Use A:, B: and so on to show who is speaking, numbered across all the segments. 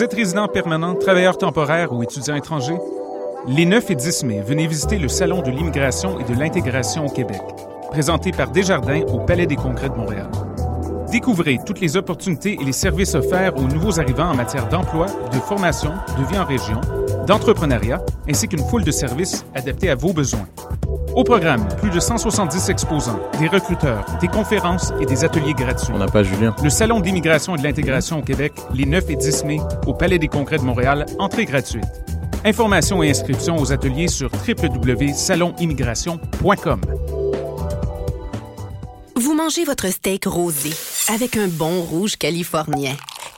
A: Vous êtes résident permanent, travailleur temporaire ou étudiant étranger? Les 9 et 10 mai, venez visiter le Salon de l'immigration et de l'intégration au Québec, présenté par Desjardins au Palais des Congrès de Montréal. Découvrez toutes les opportunités et les services offerts aux nouveaux arrivants en matière d'emploi, de formation, de vie en région, d'entrepreneuriat, ainsi qu'une foule de services adaptés à vos besoins. Au programme, plus de 170 exposants, des recruteurs, des conférences et des ateliers gratuits.
B: On n'a pas Julien.
A: Le Salon d'immigration et de l'intégration au Québec, les 9 et 10 mai, au Palais des Congrès de Montréal, entrée gratuite. Informations et inscriptions aux ateliers sur www.salonimmigration.com.
C: Vous mangez votre steak rosé avec un bon rouge californien.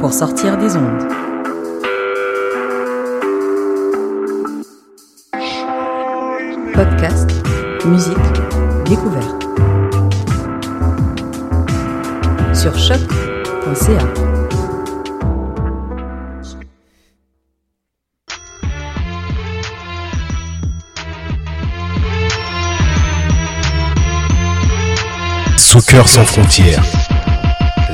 D: pour sortir des ondes. Podcast, musique, découverte. Sur choc.ca.
E: Soccer sans frontières,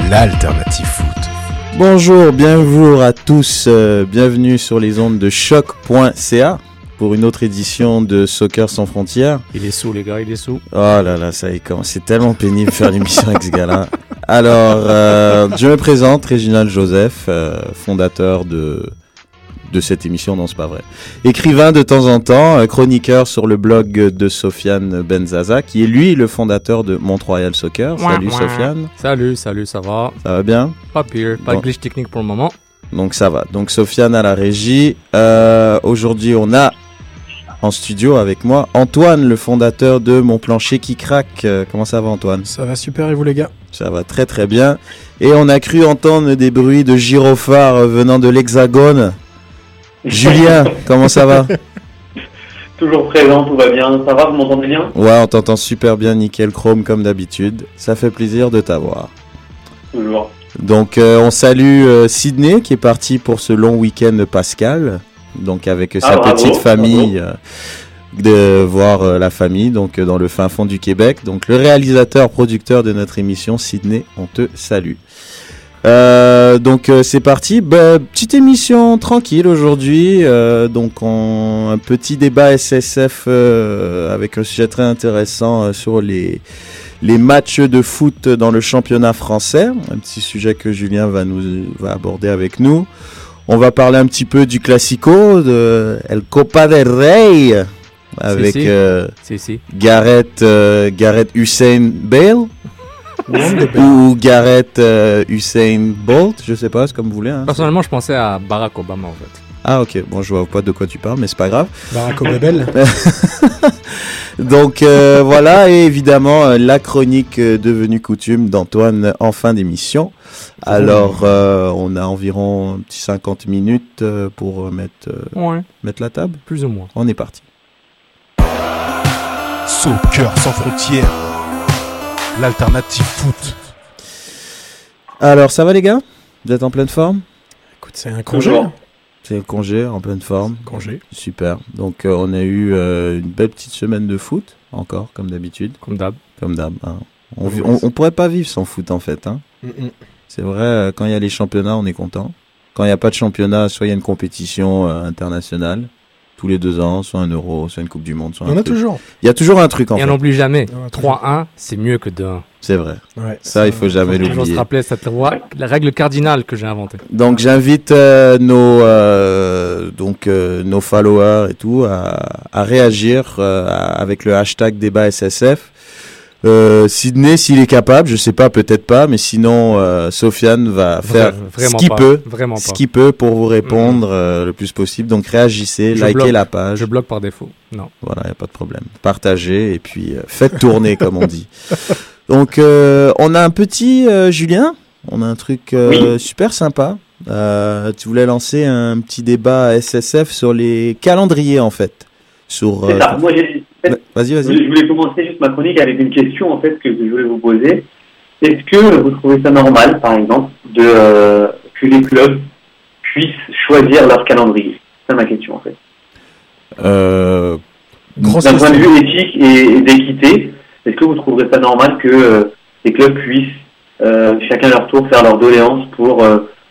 E: l'alternative foot.
B: Bonjour, bienvenue à tous, euh, bienvenue sur les ondes de choc.ca pour une autre édition de Soccer sans frontières.
F: Il est sous, les gars, il est sous.
B: Oh là là, ça y est, comment- c'est tellement pénible faire l'émission avec ce gars-là. Alors, euh, je me présente, Réginald Joseph, euh, fondateur de de cette émission, non c'est pas vrai. Écrivain de temps en temps, euh, chroniqueur sur le blog de Sofiane Benzaza, qui est lui le fondateur de Mont-Royal Soccer. Salut. Sofiane,
F: Salut, salut, ça va?
B: Ça va bien?
F: Pas pire, pas
B: Bon.
F: de glitch technique pour le moment.
B: Donc ça va. Donc Sofiane à la régie. Euh, Aujourd'hui, on a en studio avec moi Antoine, le fondateur de Mon Plancher qui craque. Euh, comment ça va Antoine?
G: Ça va super et vous les gars?
B: Ça va très très bien. Et on a cru entendre des bruits de gyrophares venant de l'Hexagone. Julien, comment ça va
H: Toujours présent, tout va bien. Ça va, vous m'entendez bien
B: Ouais, on t'entend super bien, nickel chrome comme d'habitude. Ça fait plaisir de t'avoir.
H: Toujours.
B: Donc euh, on salue euh, Sydney qui est parti pour ce long week-end pascal, donc avec euh, sa
H: Ah, bravo,
B: petite famille, euh, de voir la famille, donc dans le fin fond du Québec. Donc le réalisateur, producteur de notre émission, Sydney, on te salue. Euh, donc euh, c'est parti, Bah, petite émission tranquille aujourd'hui, euh, donc on- un petit débat SSF euh, avec un sujet très intéressant euh, sur les les matchs de foot dans le championnat français, un petit sujet que Julien va nous va aborder avec nous. On va parler un petit peu du classico de El Copa del Rey avec
F: si.
B: euh,
F: Si, si.
B: Gareth euh, Gareth Hussein Bale ou Gareth euh, Hussein Bolt, je sais pas, c'est comme vous voulez. hein.
F: Personnellement, je pensais à Barack Obama en fait.
B: Ah ok, bon je vois pas de quoi tu parles, mais c'est pas grave.
G: Barack Obama
B: Donc euh, voilà, et évidemment euh, la chronique euh, devenue coutume d'Antoine en fin d'émission. Alors euh, on a environ un petit 50 minutes pour mettre, euh,
F: Ouais,
B: mettre la table.
F: plus ou moins.
B: On est parti.
E: Soccer sans frontières, l'alternative foot.
B: Alors ça va les gars? Vous êtes en pleine forme?
G: Écoute, c'est un congé.
B: C'est le congé, en pleine forme.
G: Congé.
B: Super. Donc euh, on a eu euh, une belle petite semaine de foot, encore comme d'habitude,
F: Comme d'hab.
B: comme d'hab. hein. On, on, on pourrait pas vivre sans foot en fait. Hein.
G: Mm, mm.
B: C'est vrai, euh, quand il y a les championnats, on est content. Quand il n'y a pas de championnat, soit il y a une compétition euh, internationale, tous les deux ans, soit un euro, soit une Coupe du Monde, soit
G: Il
B: un
G: y en a
B: truc.
G: toujours.
B: Il y a toujours un truc en
F: Et on
B: fait.
F: n'oublie jamais.
G: Il y en a toujours.
F: 3-1, c'est mieux que 2-1.
B: C'est vrai.
G: Ouais,
B: Ça, il faut jamais
F: Toujours se
B: l'oublier.
F: rappeler cette loi, la règle cardinale que j'ai inventée.
B: Donc j'invite euh, nos euh, donc euh, nos followers et tout à, à réagir euh, avec le hashtag débat SSF. Euh, Sydney, s'il est capable, je sais pas, peut-être pas, mais sinon euh, Sofiane va faire
F: Vra-
B: ce qu'il peut,
F: Vraiment
B: ce qu'il peut pour vous répondre euh, le plus possible. Donc réagissez,
F: Je
B: likez
F: bloque.
B: la page.
F: Je bloque par défaut. Non.
B: Voilà, il a pas de problème. Partagez et puis euh, faites tourner, comme on dit. Donc, euh, on a un petit euh, Julien. On a un truc euh, super sympa. Euh, tu voulais lancer un petit débat SSF sur les calendriers en fait. Sur. Euh,
H: ça. Moi, j'ai- en fait,
B: Vas-y,
H: je
B: vas-y.
H: je voulais commencer juste ma chronique avec une question en fait que je voulais vous poser. Est-ce que vous trouvez ça normal, par exemple, de euh, que les clubs puissent choisir leur calendrier? C'est ma question en fait.
B: Euh,
H: D'un point de vue éthique et d'équité, est-ce que vous trouverez ça normal que euh, les clubs puissent chacun à leur tour faire leur doléance pour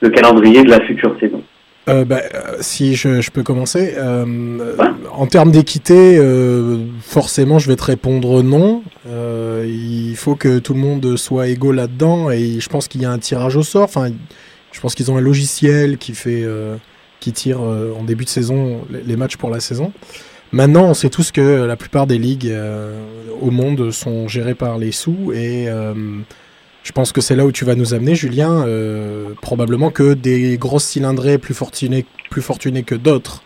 H: le calendrier de la future saison?
G: Euh, bah, euh, si je, je peux commencer. euh,
H: Ouais.
G: En termes d'équité, euh, forcément, je vais te répondre non. Il faut que tout le monde soit égaux là-dedans et je pense qu'il y a un tirage au sort. Enfin, je pense qu'ils ont un logiciel qui fait, qui tire en début de saison les, les matchs pour la saison. Maintenant, on sait tous que la plupart des ligues au monde sont gérées par les sous et je pense que c'est là où tu vas nous amener, Julien. Euh, probablement que des grosses cylindrées plus fortunées, plus fortunées que d'autres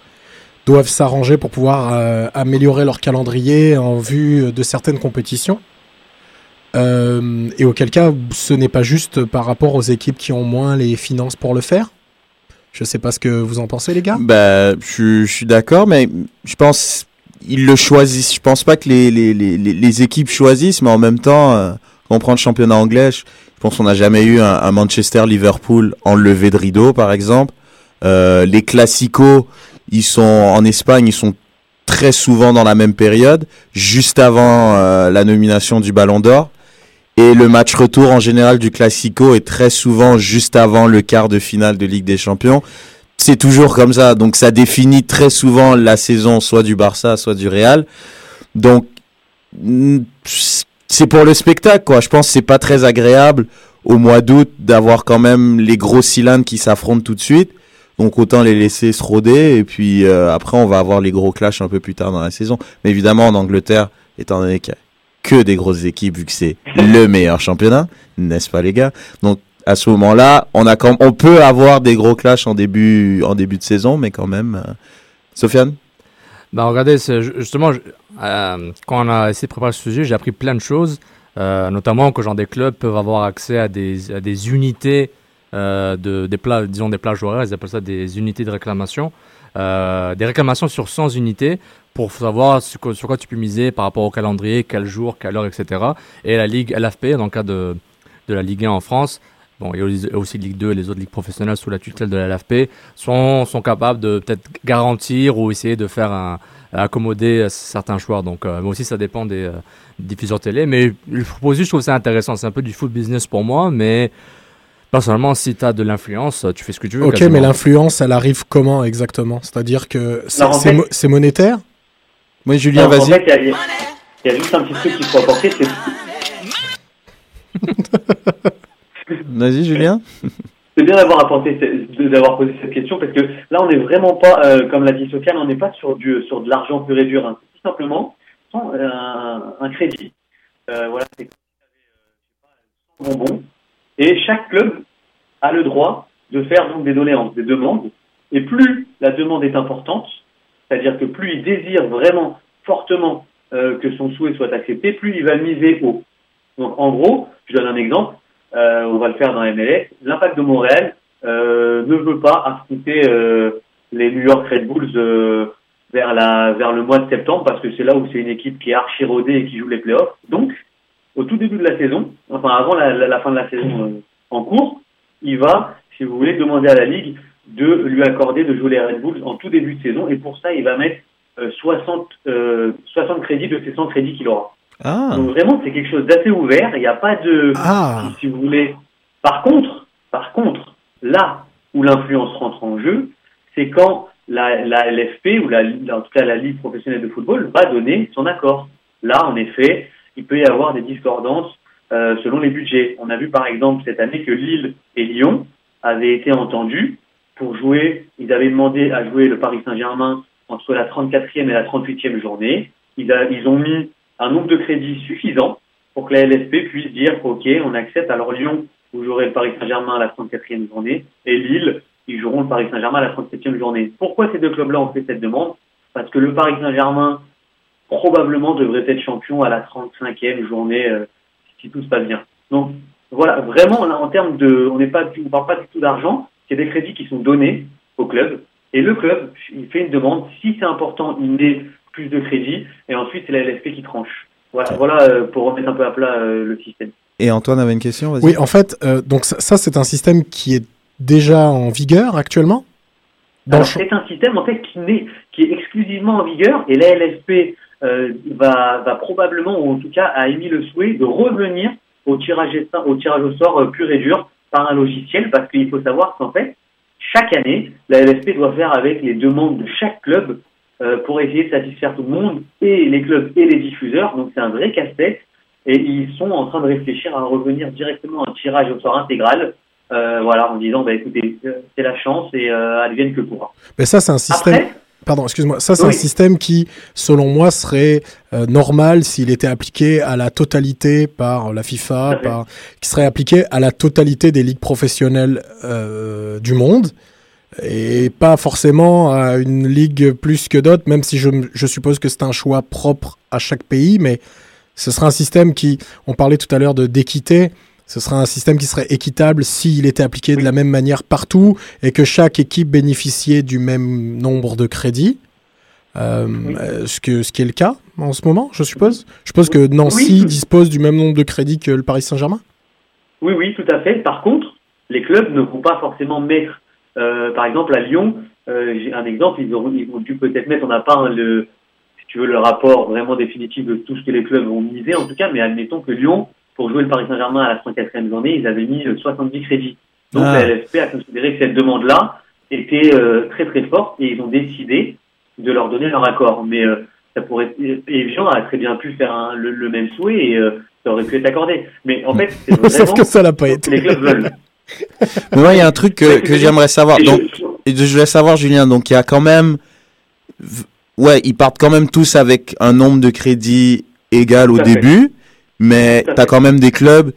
G: doivent s'arranger pour pouvoir euh, améliorer leur calendrier en vue de certaines compétitions. Euh, et auquel cas, ce n'est pas juste par rapport aux équipes qui ont moins les finances pour le faire. Je sais pas ce que vous en pensez, les gars.
B: Bah, je, suis d'accord, mais je pense ils le choisissent. Je pense pas que les, équipes choisissent, mais en même temps, on prend le championnat anglais, je, pense qu'on n'a jamais eu un, Manchester-Liverpool en levée de rideau, par exemple. Euh, les classicos, ils sont en Espagne, ils sont très souvent dans la même période, juste avant euh, la nomination du Ballon d'Or. Et le match retour en général du Classico est très souvent juste avant le quart de finale de Ligue des Champions. C'est toujours comme ça, donc ça définit très souvent la saison soit du Barça, soit du Real. Donc c'est pour le spectacle quoi. Je pense que c'est pas très agréable au mois d'août d'avoir quand même les gros cylindres qui s'affrontent tout de suite. Donc autant les laisser se rôder et puis euh, après on va avoir les gros clashs un peu plus tard dans la saison. Mais évidemment en Angleterre, étant donné qu'il y a que des grosses équipes vu que c'est le meilleur championnat, n'est-ce pas les gars? Donc à ce moment-là, on a quand on peut avoir des gros clashs en début en début de saison, mais quand même. euh, Sofiane?
F: Bah regardez, justement, euh, quand on a essayé de préparer ce sujet, j'ai appris plein de choses, euh, notamment que genre des clubs peuvent avoir accès à des, à des unités euh, de des plats, disons des plages horaires, ils appellent ça des unités de réclamation, des réclamations sur 100 unités pour savoir sur quoi, tu peux miser par rapport au calendrier, quel jour, quelle heure, etc. Et la ligue LFP, dans le cas de, de la Ligue 1 en France, bon, aussi- aussi Ligue 2 et les autres ligues professionnelles sous la tutelle de la LFP, sont, sont capables de peut-être garantir ou essayer de faire un, accommoder certains choix. Donc, euh, mais aussi, ça dépend des, euh, diffuseurs télé. Mais le proposé, je trouve ça intéressant. C'est un peu du foot business pour moi, mais personnellement, si tu as de l'influence, tu fais ce que tu veux.
G: Ok,
F: quasiment.
G: mais l'influence, elle arrive comment exactement? C'est-à-dire que c'est
H: fait-
G: mo- monétaire?
B: Oui, Julien,
H: En
B: vas-y.
H: fait, il y y, a- juste un petit truc qu'il faut apporter,
B: Vas-y, Julien.
H: c'est bien d'avoir apporté, d'avoir posé cette question parce que là, on n'est vraiment pas, euh, comme l'a dit Sofiane, on n'est pas sur du, sur de l'argent pur et dur. hein. Tout simplement sans, euh, un, crédit. Euh, voilà, c'est euh, je sais pas, 100 bonbons. Et chaque club a le droit de faire donc des doléances, des demandes. Et plus la demande est importante, c'est-à-dire que plus il désire vraiment fortement euh, que son souhait soit accepté, plus il va miser haut. Donc en gros, je donne un exemple, on va le faire dans la MLS, l'impact de Montréal euh, ne veut pas affronter euh, les New York Red Bulls euh, vers, la, vers le mois de septembre parce que c'est là où c'est une équipe qui est archi rodée et qui joue les playoffs. Donc, au tout début de la saison, enfin avant la, la- fin de la saison euh, en cours, il va, si vous voulez, demander à la Ligue de lui accorder de jouer les Red Bulls en tout début de saison et pour ça, il va mettre euh, 60, euh, 60 crédits de ces 100 crédits qu'il aura.
B: Ah,
H: Donc vraiment, c'est quelque chose d'assez ouvert. Il n'y a pas de,
G: Ah
H: si, vous voulez. Par contre, par contre, là où l'influence rentre en jeu, c'est quand la, la LFP ou la, en tout cas la Ligue professionnelle de football va donner son accord. Là, en effet, il peut y avoir des discordances euh, selon les budgets. On a vu par exemple cette année que Lille et Lyon avaient été entendus pour jouer. Ils avaient demandé à jouer le Paris Saint-Germain entre la 34e et la 38e journée. Ils, a- ils ont mis un nombre de crédits suffisant pour que la LFP puisse dire OK, on accepte. Alors Lyon, vous jouerez le Paris Saint-Germain à la 34e journée, et Lille, ils joueront le Paris Saint-Germain à la 37e journée. Pourquoi ces deux clubs-là ont fait cette demande? Parce que le Paris Saint-Germain probablement devrait être champion à la 35e journée euh, si tout se passe bien. Donc voilà, vraiment en termes de, on n'est pas, on parle pas du tout d'argent, c'est des crédits qui sont donnés au club et le club, il fait une demande. Si c'est important, il met plus de crédits et ensuite c'est la LFP qui tranche. Voilà, voilà euh, pour remettre un peu à plat euh, le système.
B: Et Antoine avait une question.
G: Oui, en fait, euh, donc ça, ça, c'est un système qui est déjà en vigueur actuellement?
H: C'est un système en fait qui, est exclusivement en vigueur et la LFP euh, va, va probablement, ou en tout cas a émis le souhait de revenir au tirage, au tirage au sort euh, pur et dur par un logiciel parce qu'il faut savoir qu'en fait, chaque année, la LFP doit faire avec les demandes de chaque club pour essayer de satisfaire tout le monde, et les clubs et les diffuseurs. Donc c'est un vrai casse-tête. Et ils sont en train de réfléchir à revenir directement à un tirage au sort intégral, euh, voilà, en disant, bah, écoutez, euh, c'est la chance et euh, advienne que pourra.
G: Mais ça, c'est un système.
H: Après,
G: Pardon, excuse-moi. Ça, c'est
H: Oui.
G: un système qui, selon moi, serait euh, normal s'il était appliqué à la totalité par la FIFA, par... qui serait appliqué à la totalité des ligues professionnelles euh, du monde, et pas forcément à une ligue plus que d'autres, même si je, suppose que c'est un choix propre à chaque pays, mais ce serait un système qui, on parlait tout à l'heure d'équité, ce serait un système qui serait équitable s'il était appliqué de la même manière partout et que chaque équipe bénéficiait du même nombre de crédits. Euh,
H: Oui.
G: ce, que, ce qui est le cas en ce moment, je suppose. Je suppose que Nancy
H: Oui.
G: dispose du même nombre de crédits que le Paris Saint-Germain?
H: Oui, oui, tout à fait. Par contre, les clubs ne vont pas forcément mettre, euh, par exemple à Lyon, euh, j'ai un exemple, ils, auront, ils ont dû peut-être mettre, on n'a pas hein, le, si tu veux, le rapport vraiment définitif de tout ce que les clubs vont miser en tout cas, mais admettons que Lyon, pour jouer le Paris Saint-Germain à la 104e journée, ils avaient mis euh, 70 crédits. Donc
B: Ah.
H: la LFP a considéré que cette demande-là était euh, très très forte et ils ont décidé de leur donner leur accord. Mais euh, ça pourrait, et Evian a très bien pu faire un- le, le même souhait et euh, ça aurait pu être accordé. Mais en fait, c'est
G: Sauf
H: vraiment
G: que ça l'a pas
H: les
G: été.
H: clubs veulent.
B: Mais moi, il y a un truc que, j'aimerais savoir. Donc,
H: je-
B: voulais savoir, Julien, donc il y a quand même. Ouais, ils partent quand même tous avec un nombre de crédits égal au
H: fait.
B: début, mais tu as quand même des clubs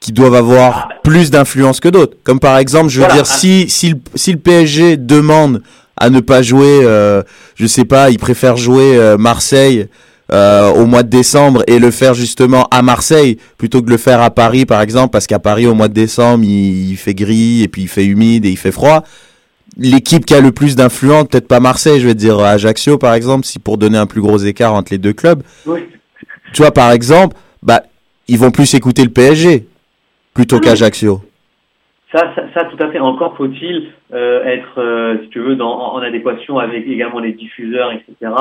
B: qui doivent avoir
H: Ah.
B: plus d'influence que d'autres. Comme par exemple, je veux
H: Voilà.
B: dire, si, si, le, si le PSG demande à ne pas jouer, euh, je sais pas, il préfère jouer euh, Marseille euh, au mois de décembre et le faire justement à Marseille plutôt que de le faire à Paris, par exemple, parce qu'à Paris, au mois de décembre, il, il fait gris et puis il fait humide et il fait froid l'équipe qui a le plus d'influence, peut-être pas Marseille, je vais dire Ajaccio par exemple, si pour donner un plus gros écart entre les deux clubs.
H: Oui.
B: Tu vois par exemple, bah ils vont plus écouter le PSG plutôt
H: Ah.
B: qu'Ajaccio.
H: Ça, ça, ça, tout à fait. Encore faut-il euh, être, euh, si tu veux, dans, en en adéquation avec également les diffuseurs, etc.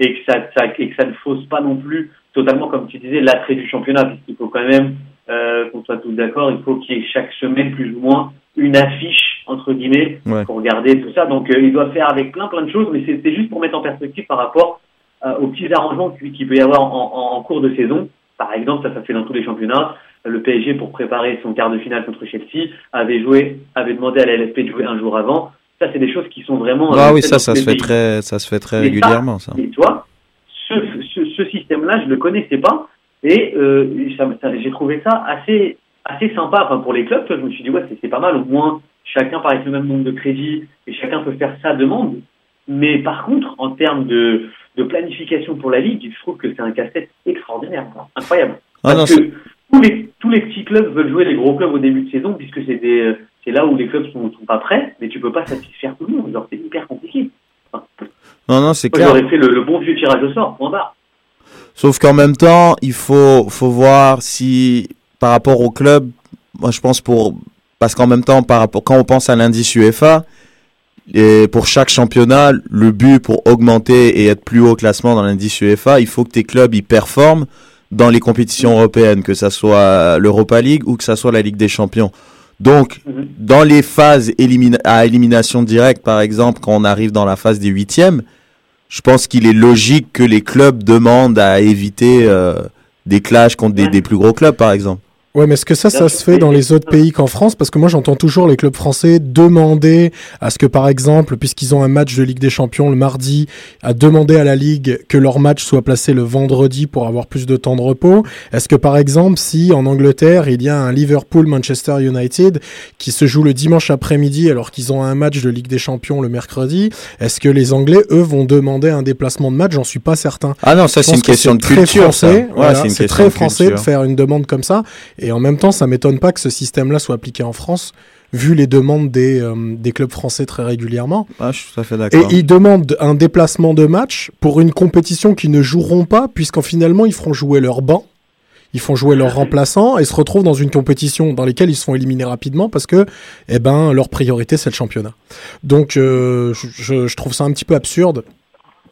H: Et que ça, ça, et que ça ne fausse pas non plus totalement, comme tu disais, l'attrait du championnat, puisqu'il faut quand même euh, qu'on soit tous d'accord. Il faut qu'il y ait chaque semaine plus ou moins une affiche entre guillemets
B: Ouais.
H: pour regarder tout ça. Donc, euh, il doit faire avec plein plein de choses, mais c'est juste pour mettre en perspective par rapport euh, aux petits arrangements qu'il qu'il peut y avoir en, en, en cours de saison. Par exemple, ça, ça fait dans tous les championnats. Le PSG, pour préparer son quart de finale contre Chelsea, avait joué, avait demandé à la LFP de jouer un jour avant. Ça, c'est des choses qui sont vraiment.
B: Ah
H: euh,
B: oui, ça, ça se fait très, ça se fait très
H: Mais
B: régulièrement ça.
H: Et toi, ce, ce, ce système-là, je le connaissais pas, et euh, j'ai trouvé ça assez, assez sympa. Enfin, pour les clubs, je me suis dit ouais, c'est- pas mal. Au moins, chacun part avec le même nombre de crédits et chacun peut faire sa demande. Mais par contre, en termes de, de planification pour la ligue, je trouve que c'est un casse-tête extraordinaire, incroyable.
B: Ah non,
H: Parce que tous les, tous les petits clubs veulent jouer les gros clubs au début de saison, puisque c'est des, euh, c'est là où les clubs sont, sont pas prêts, mais tu peux pas satisfaire tout le monde. Genre, c'est hyper compliqué. Enfin,
B: non, non, c'est clair.
H: j'aurais fait le, le bon vieux tirage au sort, point barre.
B: Sauf qu'en même temps, il faut, faut voir si, par rapport au club, moi je pense pour, parce qu'en même temps, par rapport, quand on pense à l'indice UEFA, et pour chaque championnat, le but pour augmenter et être plus haut au classement dans l'indice UEFA, il faut que tes clubs y performent dans les compétitions européennes, que ça soit l'Europa League ou que ça soit la Ligue des Champions. Donc,
H: Mhm.
B: dans les phases élimina- à élimination directe, par exemple, quand on arrive dans la phase des huitièmes, je pense qu'il est logique que les clubs demandent à éviter euh, des clashs contre des plus gros clubs, par exemple.
G: Ouais, mais est-ce que ça, ça se fait dans les autres pays qu'en France? Parce que moi, j'entends toujours les clubs français demander à ce que, par exemple, puisqu'ils ont un match de Ligue des Champions le mardi, à demander à la Ligue que leur match soit placé le vendredi pour avoir plus de temps de repos. Est-ce que, par exemple, si en Angleterre, il y a un Liverpool-Manchester United qui se joue le dimanche après-midi alors qu'ils ont un match de Ligue des Champions le mercredi, est-ce que les Anglais, eux, vont demander un déplacement de match? J'en suis pas certain.
B: Ah non, ça c'est une
G: que
B: question de
G: très
B: culture, ça.
G: français,
B: Ouais,
G: voilà,
B: c'est une
G: c'est
B: question
G: très français de faire une demande comme ça. Et en même temps, ça m'étonne pas que ce système-là soit appliqué en France, vu les demandes des, euh, des clubs français très régulièrement.
B: Ah, je suis tout à fait
G: Et
B: d'accord.
G: ils demandent un déplacement de match pour une compétition qu'ils ne joueront pas, puisqu'en finalement, ils feront jouer leur banc, ils font jouer leurs remplaçants et se retrouvent dans une compétition dans laquelle ils se font éliminer rapidement parce que, eh ben, leur priorité, c'est le championnat. Donc, euh, je trouve ça un petit peu absurde.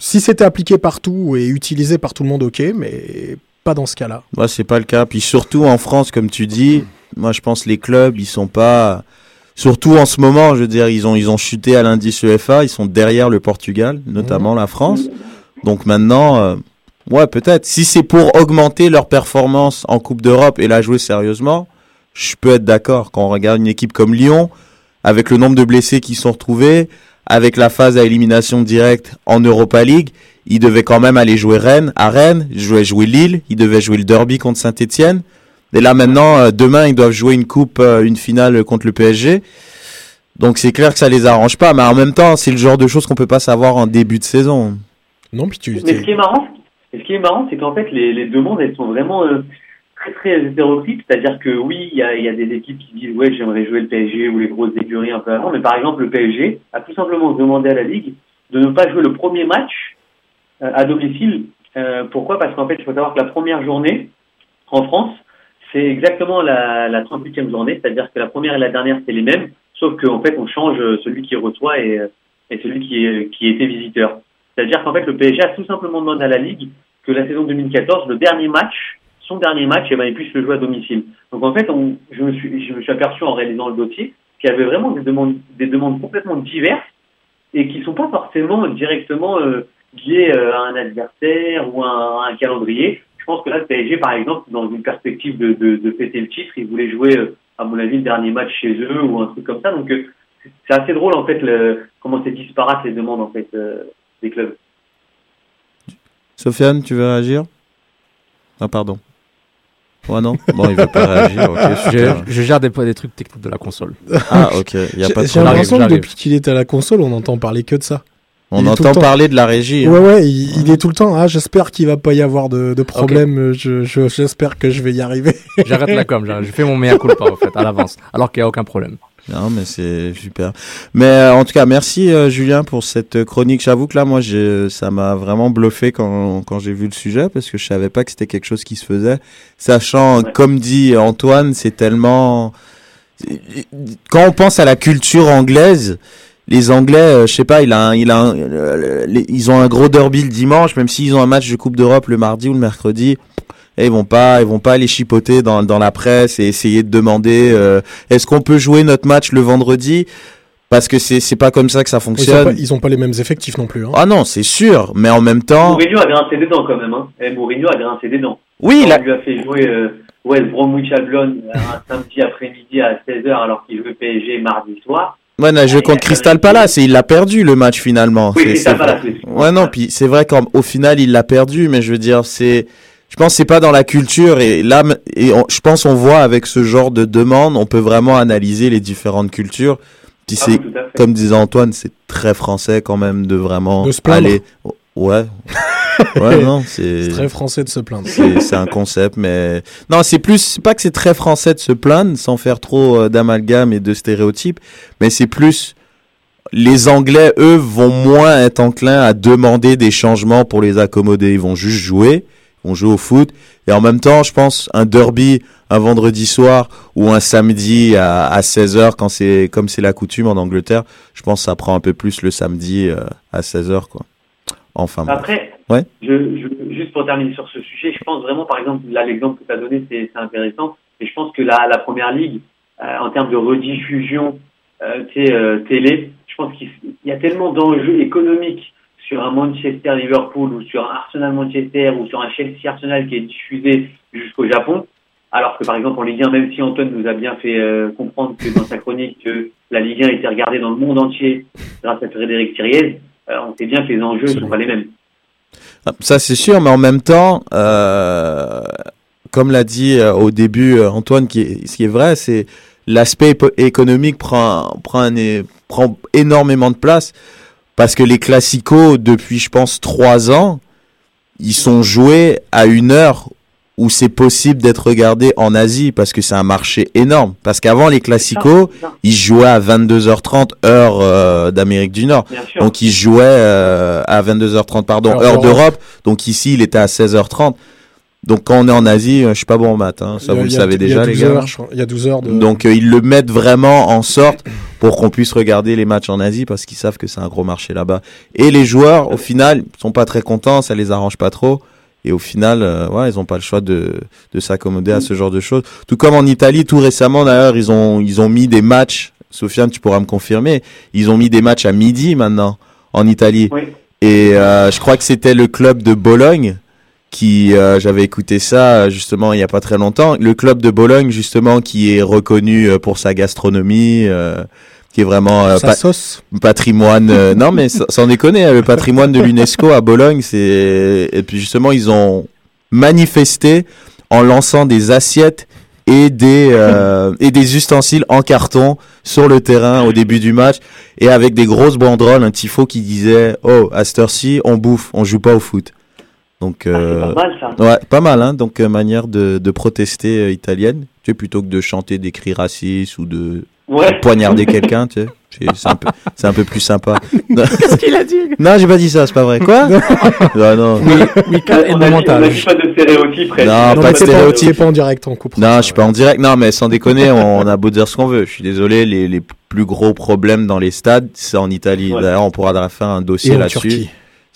G: Si c'était appliqué partout et utilisé par tout le monde, ok, mais dans ce cas-là.
B: Moi, c'est pas le cas. Puis surtout en France, comme tu dis, moi, je pense les clubs, ils sont pas. Surtout en ce moment, je veux dire, ils ont ils ont chuté à l'indice UEFA, ils sont derrière le Portugal, notamment la France. Donc maintenant, euh, ouais, peut-être. Si c'est pour augmenter leur performance en Coupe d'Europe et la jouer sérieusement, je peux être d'accord. Quand on regarde une équipe comme Lyon, avec le nombre de blessés qui sont retrouvés, avec la phase à élimination directe en Europa League, ils devaient quand même aller jouer Rennes, à Rennes, ils devaient jouer Lille, ils devaient jouer le derby contre Saint-Etienne. Et là maintenant, euh, demain, ils doivent jouer une coupe, euh, une finale contre le PSG. Donc c'est clair que ça les arrange pas, mais en même temps, c'est le genre de choses qu'on peut pas savoir en début de saison.
G: Non, puis tu.
H: Mais ce qui est marrant, ce qui est marrant, c'est qu'en fait, les, les demandes, elles sont vraiment euh, très très hétéroclites. C'est-à-dire que oui, il y a, il y a des équipes qui disent ouais, j'aimerais jouer le PSG ou les grosses écuries un peu avant. Mais par exemple, le PSG a tout simplement demandé à la ligue de ne pas jouer le premier match à domicile. Euh, pourquoi? Parce qu'en fait, il faut savoir que la première journée en France, c'est exactement la, la 38e journée. C'est-à-dire que la première et la dernière, c'est les mêmes, sauf qu'en fait, on change euh, celui qui reçoit et, euh, et celui qui, qui était visiteur. C'est-à-dire qu'en fait, le PSG a tout simplement demandé à la Ligue que la saison 2014, le dernier match, son dernier match, eh ben, il puisse le jouer à domicile. Donc en fait, on, je, me suis, je me suis aperçu en réalisant le dossier qu'il y avait vraiment des demandes, des demandes complètement diverses et qui sont pas forcément directement euh, euh, à un adversaire ou à un, à un calendrier. Je pense que là, le PSG, par exemple, dans une perspective de, de, de fêter le titre, il voulait jouer, euh, à mon avis, le dernier match chez eux ou un truc comme ça. Donc euh, c'est assez drôle en fait le, comment c'est disparate les demandes en fait euh, des clubs.
B: Sofiane, tu veux réagir? Ah pardon. Ouais non? Bon, il veut pas réagir.
F: Je, gère des, des trucs techniques de la console.
B: Ah ok. Il y a
G: J'ai
B: pas de
G: j'ai
B: problème.
G: l'impression que depuis qu'il est à la console, on entend parler que de ça.
B: On
G: il
B: entend parler de la régie. hein.
G: Ouais, ouais, il, il est tout le temps. Ah, j'espère qu'il va pas y avoir de, de problème. Je, je- j'espère que je vais y arriver.
F: J'arrête la com, je fais mon meilleur culpa en fait, à l'avance, alors qu'il n'y a aucun problème.
B: Non, mais c'est super. Mais euh, en tout cas, merci euh, Julien pour cette chronique. J'avoue que là, moi, j'ai, ça m'a vraiment bluffé quand, quand j'ai vu le sujet parce que je savais pas que c'était quelque chose qui se faisait. Sachant,
H: Ouais.
B: comme dit Antoine, c'est tellement. Quand on pense à la culture anglaise, les Anglais, euh, je sais pas, il a, un- il a, un- euh, les- ils ont un gros derby le dimanche, même s'ils ont un match de Coupe d'Europe le mardi ou le mercredi. Et ils vont pas, ils vont pas aller chipoter dans, dans la presse et essayer de demander euh, est-ce qu'on peut jouer notre match le vendredi? Parce que c'est c'est pas comme ça que ça
G: Ils ont, pas,
B: fonctionne.
G: ils ont pas les mêmes effectifs non plus. Hein.
B: Ah non, c'est sûr, mais en même temps,
H: Mourinho a grincé des dents quand même. Hein. Et Mourinho a grincé des dents.
B: oui, la-
H: on lui a fait jouer euh, West Bromwich Albion un samedi après-midi à 16h alors qu'il jouait PSG mardi soir.
B: Ouais,
H: il
B: contre
H: a
B: Crystal
H: quand même-
B: Palace et il l'a perdu le match finalement.
H: Oui,
B: C'est-
H: Crystal
B: c'est-
H: Palace, oui.
B: Ouais, non, puis c'est vrai qu'au final, il l'a perdu, mais je veux dire, c'est, je pense que c'est pas dans la culture et là, et on- je pense on voit avec ce genre de demande, on peut vraiment analyser les différentes cultures. Puis
H: Ah
B: c'est, comme disait Antoine, c'est très français quand même de vraiment
G: De
B: aller, ouais, ouais, non, c'est,
G: très français de se plaindre.
B: c'est un concept, mais non, c'est plus, c'est pas que c'est très français de se plaindre sans faire trop euh, d'amalgame et de stéréotypes, mais c'est plus les Anglais, eux, vont moins être enclins à demander des changements pour les accommoder. Ils vont juste jouer, ils vont jouer au foot, et en même temps, je pense, un derby un vendredi soir ou un samedi à, à 16h, quand c'est comme c'est la coutume en Angleterre, je pense que ça prend un peu plus le samedi euh, à 16h, quoi. Enfin.
H: Après,
B: Ouais.
H: je, je- juste pour terminer sur ce sujet, je pense vraiment, par exemple, là, l'exemple que tu as donné, c'est intéressant. Et je pense que la, la première ligue, euh, en termes de rediffusion euh, euh, télé, je pense qu'il il y a tellement d'enjeux économiques sur un Manchester-Liverpool ou sur un Arsenal-Manchester ou sur un Chelsea-Arsenal qui est diffusé jusqu'au Japon. Alors que par exemple en Ligue 1, même si Antoine nous a bien fait euh, comprendre que dans sa chronique que la Ligue 1 était regardée dans le monde entier grâce à Frédéric Thiriez, on sait bien que les enjeux ne sont pas les mêmes.
B: Ah, Ça c'est sûr, mais en même temps, euh, comme l'a dit euh, au début euh, Antoine, qui est, ce qui est vrai, c'est l'aspect économique prend, prend, un é- prend énormément de place parce que les classicos depuis je pense trois ans, ils sont joués à une heure où c'est possible d'être regardé en Asie parce que c'est un marché énorme. Parce qu'avant les classicos, ils jouaient à 22h30 heure euh, d'Amérique du Nord. Donc ils jouaient euh, à 22h30 pardon,
G: Heure
B: heure
G: d'Europe.
B: Donc ici il était à 16h30. Donc quand on est en Asie, euh, je suis pas bon en maths, hein, ça
G: Il y a-
B: vous le savez
G: il y a
B: déjà les
G: 12
B: gars.
G: heures, je crois. Il y a 12 heures de.
B: Donc euh, ils le mettent vraiment en sorte pour qu'on puisse regarder les matchs en Asie parce qu'ils savent que c'est un gros marché là-bas. Et les joueurs, au final, sont pas très contents, ça les arrange pas trop. Et au final, euh, ouais, ils ont pas le choix de, de s'accommoder à ce genre de choses. Tout comme en Italie, tout récemment d'ailleurs, ils ont ils ont mis des matchs. Sofiane, tu pourras me confirmer. Ils ont mis des matchs à midi maintenant en Italie.
H: Oui.
B: Et euh, je crois que c'était le club de Bologne qui euh, j'avais écouté ça justement il y a pas très longtemps. Le club de Bologne justement qui est reconnu pour sa gastronomie, euh, qui est vraiment euh,
G: sa
B: pa-
G: sauce.
B: patrimoine. euh, non mais sans déconner, hein, le patrimoine de l'UNESCO à Bologne, c'est et puis justement ils ont manifesté en lançant des assiettes et des euh, et des ustensiles en carton sur le terrain au début du match et avec des grosses banderoles, un tifo qui disait "Oh, à cette heure-ci, on bouffe, on joue pas au foot." Donc
H: Ah, c'est
B: euh,
H: pas mal ça.
B: ouais, pas mal hein. Donc euh, manière de de protester euh, italienne, tu sais plutôt que de chanter des cris racistes ou de
H: Ouais.
B: poignarder quelqu'un, tu sais. C'est- un peu, c'est un peu plus sympa. Qu'est-ce qu'il a dit Non, j'ai pas dit ça, c'est pas vrai. Quoi? Non, non.
F: Oui, oui, cal et
H: On
F: de
H: a dit- on a
F: montage.
H: dit pas de stéréotypes. Red.
B: Non,
G: Non,
B: pas
G: mais
B: de
G: t'es pas en direct, on coupera.
B: Non,
G: ça,
B: je suis pas en direct. Non, mais sans déconner, on, on a beau dire ce qu'on veut. Je suis désolé, les, les plus gros problèmes dans les stades, c'est en Italie.
H: Ouais.
B: D'ailleurs, on pourra faire un
G: Et
B: dossier
G: en
B: là-dessus.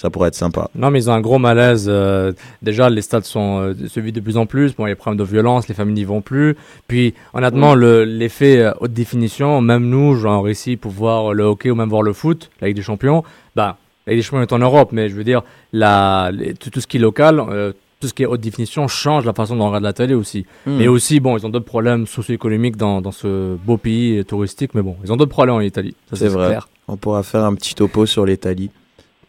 B: Ça pourrait être sympa.
F: Non, mais ils ont un gros malaise. euh, déjà, les stades sont euh, se vident de plus en plus. Bon, il y a des problèmes de violence, les familles n'y vont plus. Puis, honnêtement, le l'effet euh, haute définition, même nous, genre ici, pour voir le hockey ou même voir le foot, la Ligue des Champions, bah, la Ligue des Champions est en Europe, mais je veux dire, la, les- tout, tout ce qui est local, euh, tout ce qui est haute définition change la façon dont on regarde la télé aussi.
B: Hmm.
F: Mais aussi, bon, ils ont d'autres problèmes socio-économiques dans, dans ce beau pays touristique, mais bon, ils ont d'autres problèmes en Italie. Ça,
B: C'est vrai.
F: clair.
B: On pourra faire un petit topo sur l'Italie.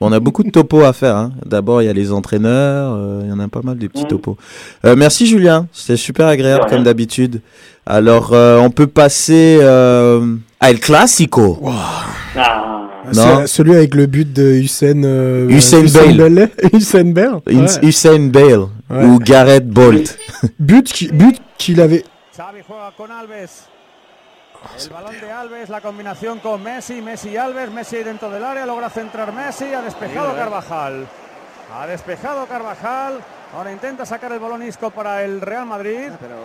B: On a beaucoup de topos à faire. Hein. D'abord, il y a les entraîneurs. euh, Il y en a pas mal de petits topos. Euh, merci Julien. C'était super agréable comme d'habitude. Alors, euh, on peut passer euh, à El Clasico.
H: Ah.
B: Non.
G: C'est celui avec le but de Hussein. euh,
B: Usain Bale.
G: Hussein Bale. Ouais.
B: Usain Bale
G: Ouais.
B: ou Gareth Bolt.
G: But qui- but qu'il avait.
I: El balón de Alves, la combinación con Messi, Messi y Alves, Messi dentro del área, logra centrar Messi, ha despejado Carvajal. Ha despejado Carvajal, ahora intenta sacar el balón Isco para el Real Madrid. Pero...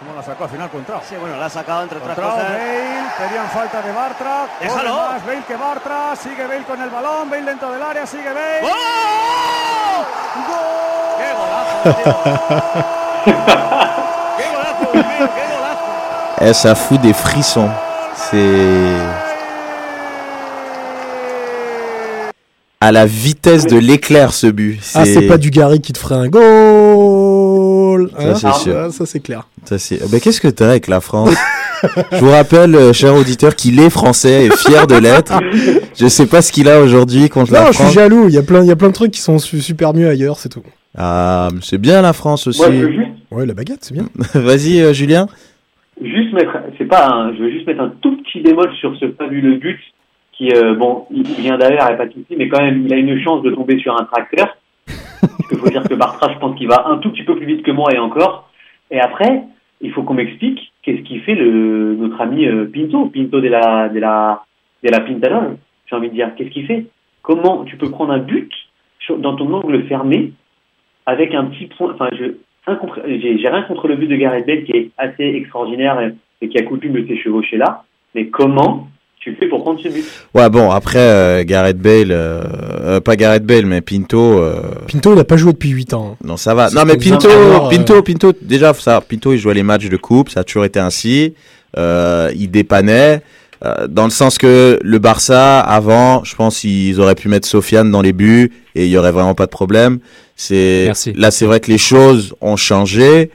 I: ¿Cómo la sacó al final Contrao?
J: Sí, bueno, la ha sacado entre otras
I: Contrao,
J: cosas.
I: Bale, pedían falta de Bartra.
J: ¡Déjalo!
I: Más Bale que Bartra, sigue Bale con el balón, Bale dentro del área, sigue Bale.
J: ¡Gol!
I: ¡Gol!
J: ¡Qué golazo! ¡Qué golazo, qué golazo!
B: Eh, ça fout des frissons. C'est à la vitesse de l'éclair ce but.
G: Ah, c'est pas du Gary qui te ferait un goal.
B: Ça, c'est
G: Hein
B: sûr.
G: Ah, ça c'est clair.
B: Ça, c'est- Ben, qu'est-ce que t'as avec la France? Je vous rappelle, euh, cher auditeur, qu'il est français et fier de l'être. Je sais pas ce qu'il a aujourd'hui contre
G: Non,
B: la
G: je suis
B: France.
G: jaloux. Il y a plein, il y a plein de trucs qui sont su- super mieux ailleurs, c'est tout.
B: Ah, c'est bien la France aussi.
H: Moi, je veux juste,
G: Ouais, la baguette, c'est bien.
B: Vas-y, euh, Julien.
H: Juste mettre, c'est pas, un- je veux juste mettre un tout petit bémol sur ce fabuleux but qui, euh, bon, il vient d'ailleurs, a pas de souci, mais quand même, il a une chance de tomber sur un tracteur. Il faut dire que Bartra, je pense qu'il va un tout petit peu plus vite que moi et encore. Et après, il faut qu'on m'explique qu'est-ce qu'il fait le, notre ami euh, Pinto, Pinto de la, de la, de la Pintador. J'ai envie de dire, qu'est-ce qu'il fait? Comment tu peux prendre un but dans ton angle fermé avec un petit point, enfin, je, j'ai rien contre le but de Gareth Bale qui est assez extraordinaire et, et qui a coutume de ses chevaucher là, mais comment tu fais pour prendre ce but?
B: Ouais, bon, après, euh, Gareth Bale, euh, euh, pas Gareth Bale, mais Pinto, euh,
G: Pinto, il a pas joué depuis 8 ans. hein.
B: non, ça va. Non, mais Pinto,
G: ça, euh,
B: Pinto, Pinto, déjà, faut savoir, Pinto, il jouait les matchs de coupe, ça a toujours été ainsi. Euh, il dépannait. Euh, dans le sens que le Barça, avant, je pense qu'ils auraient pu mettre Sofiane dans les buts et il y aurait vraiment pas de problème. C'est là, c'est vrai que les choses ont changé.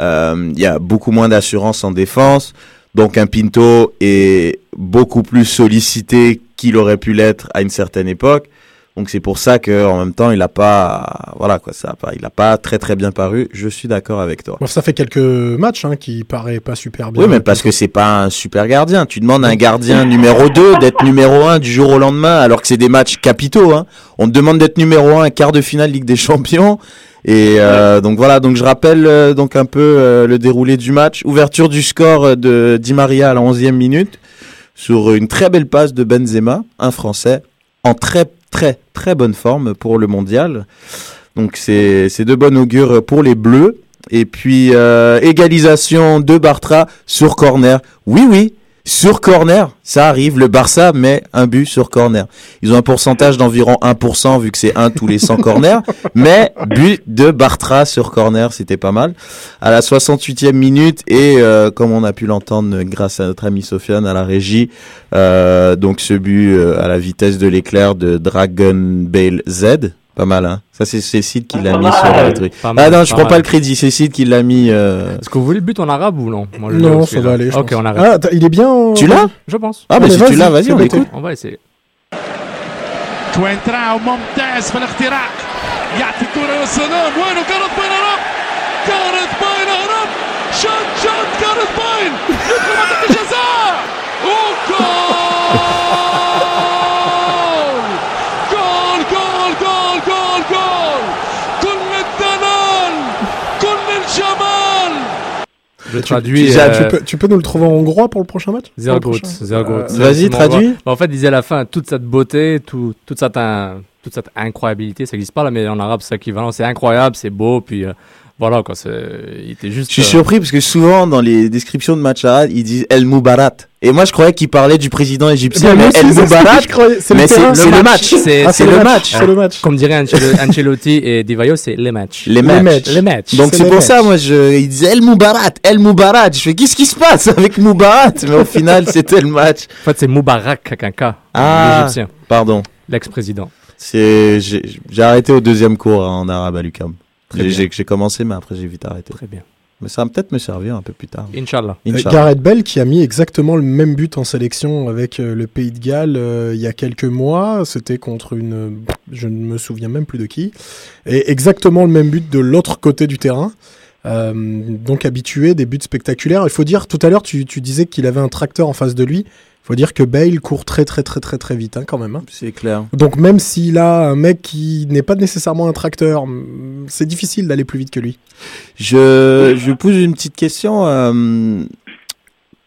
B: Euh, Il y a beaucoup moins d'assurance en défense. Donc un Pinto est beaucoup plus sollicité qu'il aurait pu l'être à une certaine époque. Donc c'est pour ça que en même temps il a pas voilà quoi ça a pas il a pas très très bien paru. Je suis d'accord avec toi.
G: Bon, ça fait quelques matchs hein, qui paraît pas super bien.
B: Oui mais parce que c'est pas un super gardien. Tu demandes à un gardien numéro 2 d'être numéro 1 du jour au lendemain alors que c'est des matchs capitaux. Hein. On te demande d'être numéro 1 quart de finale Ligue des Champions. Et euh, donc voilà, donc je rappelle euh, donc un peu euh, le déroulé du match. Ouverture du score euh, de Di Maria à la 11e minute sur une très belle passe de Benzema, un Français, en très très très bonne forme pour le mondial. Donc c'est de bon augure pour les Bleus. Et puis euh, égalisation de Bartra sur corner. Oui oui, sur corner, ça arrive. Le Barça met un but sur corner. Ils ont un pourcentage d'environ 1% vu que c'est un tous les 100 corners. Mais but de Bartra sur corner, c'était pas mal. À la 68e minute et euh, comme on a pu l'entendre grâce à notre ami Sofiane à la régie, euh, donc ce but euh, à la vitesse de l'éclair de Dragon Bale Z. Pas mal, hein. Ça, c'est Cécile qui l'a
H: Pas
B: mis
H: mal.
B: sur le truc.
F: Pas
B: Ah
F: mal,
B: non, je
F: pas
B: prends
F: mal.
B: pas le crédit. C'est Cécile qui l'a mis. euh,
F: Est-ce que vous voulez le but en arabe ou non Moi, je
G: Non,
F: le
G: ça
F: suis,
G: va
F: là.
G: aller. je
F: Ok,
G: pense.
F: on arrête.
G: Ah, t'as- il est bien. en-
B: Tu l'as
F: Je pense.
B: Ah,
G: Ah,
B: mais
G: mais
B: si tu
G: vas-y,
B: l'as, vas-y,
G: fais
B: on
G: péter.
B: écoute.
F: On va essayer.
J: وانتراو ممتاز في الاختراق يعطي كرة يا سلام وينه كارت باين هرب كارت باين هرب شوت شوت كارت باين
F: Je
G: Tu,
F: traduis.
G: tu-
F: euh,
G: tu peux, tu peux nous le trouver en hongrois pour le prochain match
F: gut.
G: Euh,
B: Vas-y, traduis.
F: Bah, En fait, il disait à la fin, toute cette beauté, tout, toute, cette, toute cette incroyabilité, ça n'existe pas là, mais en arabe, c'est équivalent. C'est incroyable, c'est beau, puis euh, voilà, quoi. c'est- Il était juste.
B: Je suis
F: euh,
B: surpris parce que souvent dans les descriptions de match arabe, ils disent El Moubarat. Et moi je croyais qu'ils parlaient du président égyptien,
G: moi
B: mais
G: aussi,
B: El
G: c'est ce que
B: Moubarat.
G: je croyais. C'est
B: mais
G: le
B: c'est le match.
F: C'est
G: Ah,
B: c'est le match.
G: C'est le match.
F: Comme dirait Ancel- Ancelotti et Divayo, c'est les matchs.
B: Les
G: Les
B: matchs.
G: matchs.
F: Les matchs.
B: Donc
G: C'est
B: pour ça,
G: matchs.
B: moi, je, ils disaient El Moubarat, El Moubarat. Je fais, qu'est-ce qui se passe avec Moubarat Mais au final, c'était le match.
F: En fait, c'est Moubarak avec un K.
B: Ah.
F: L'Égyptien,
B: Pardon.
F: l'ex-président.
B: C'est, j'ai arrêté au deuxième cours hein, en arabe à l'UQAM.
F: Très
B: J'ai
F: bien.
B: j'ai- j'ai commencé, mais après j'ai vite arrêté.
F: Très bien.
B: Mais ça va peut-être me servir un peu plus tard.
F: Inch'Allah.
G: Euh,
B: Inch'Allah.
G: Gareth Bell qui a mis exactement le même but en sélection avec euh, le Pays de Galles euh, il y a quelques mois. C'était contre une, je ne me souviens même plus de qui, et exactement le même but de l'autre côté du terrain. Euh, donc habitué des buts spectaculaires. Il faut dire, tout à l'heure, tu, tu disais qu'il avait un tracteur en face de lui. Il faut dire que Bale court très très très très très vite hein, quand même. hein.
B: C'est clair.
G: Donc même s'il a un mec qui n'est pas nécessairement un tracteur, mm, c'est difficile d'aller plus vite que lui.
B: Je, je pose une petite question. euh,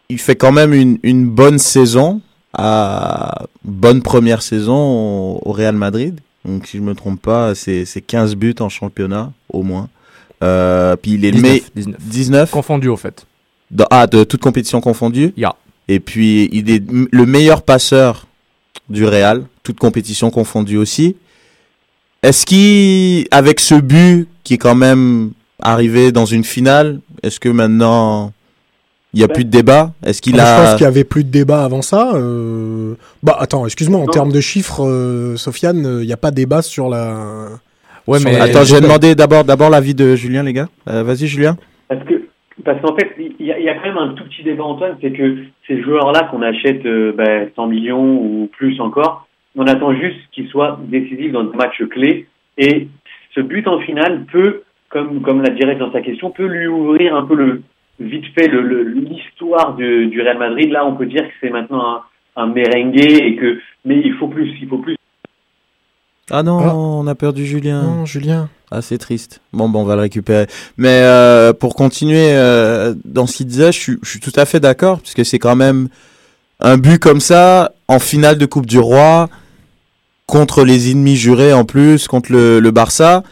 B: il fait quand même une, une bonne saison, à bonne première saison au, au Real Madrid. Donc si je me trompe pas, c'est c'est 15 buts en championnat au moins. Euh, puis il est le
F: 19,
B: meilleur
F: 19.
B: 19
F: Confondu, au fait.
B: ah, de toute compétition confondue.
F: Ya.
B: Et puis il est le meilleur passeur du Real, toute compétition confondue aussi. Est-ce qu'il, avec ce but qui est quand même arrivé dans une finale, est-ce que maintenant il y a
H: Ben,
B: plus de débat? Est-ce qu'il
G: Ah, Je pense
B: a
G: qu'il y avait plus de débat avant ça. euh, Bah attends, excuse-moi, en termes de chiffres, euh, Sofiane, euh, il n'y a pas débat sur la.
F: Ouais,
G: Sur
F: mais.
G: la-
B: Attends, je vais
G: Bell.
B: demander d'abord d'abord l'avis de Julien les gars. Euh, Vas-y Julien.
H: Parce que parce qu'en fait, y, a- il y a quand même un tout petit débat, Antoine, c'est que ces joueurs-là qu'on achète euh, ben, 100 millions ou plus encore, on attend juste qu'ils soient décisifs dans des matchs clés. Et ce but en finale peut, comme, comme l'a dirait dans sa question, peut lui ouvrir un peu le vite fait le- le- l'histoire du, du Real Madrid. Là, on peut dire que c'est maintenant un, un merengue et que, mais il faut plus, il faut plus.
B: Ah non,
G: Ah.
B: on a perdu Julien.
G: Non, Julien.
B: Ah, c'est triste. Bon, bon, on va le récupérer. Mais euh, pour continuer euh, dans ce qu'il disait, je suis, je suis tout à fait d'accord, puisque c'est quand même un but comme ça, en finale de Coupe du Roi, contre les ennemis jurés en plus, contre le, le Barça.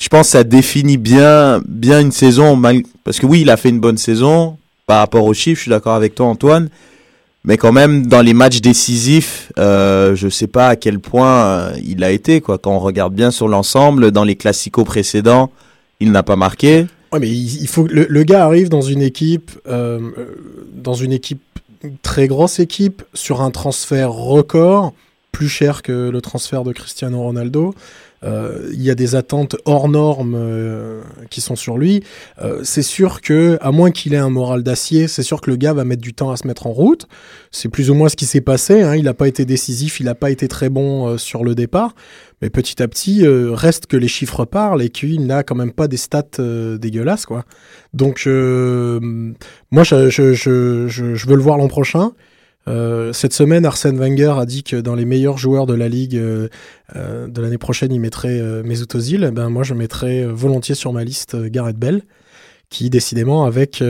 B: Je pense que ça définit bien, bien une saison, mal... parce que oui, il a fait une bonne saison par rapport aux chiffres, je suis d'accord avec toi Antoine. Mais quand même, dans les matchs décisifs, euh, je sais pas à quel point euh, il a été. Quoi. Quand on regarde bien sur l'ensemble, dans les classicos précédents, il n'a pas marqué.
G: Ouais, mais il, faut le, gars arrive dans une équipe, euh, dans une équipe très grosse équipe, sur un transfert record, plus cher que le transfert de Cristiano Ronaldo. Euh, il y a des attentes hors normes euh, qui sont sur lui. Euh, c'est sûr que, à moins qu'il ait un moral d'acier, c'est sûr que le gars va mettre du temps à se mettre en route. C'est plus ou moins ce qui s'est passé. Hein. Il n'a pas été décisif, il n'a pas été très bon sur le départ. Mais petit à petit, euh, reste que les chiffres parlent et qu'il n'a quand même pas des stats euh, dégueulasses, quoi. Donc, euh, moi, je, je, je, je veux le voir l'an prochain. Euh, cette semaine, Arsène Wenger a dit que dans les meilleurs joueurs de la ligue euh, euh, de l'année prochaine, il mettrait euh, Mesut Ozil. Eh Ben moi, je mettrais volontiers sur ma liste Gareth Bell, qui décidément avec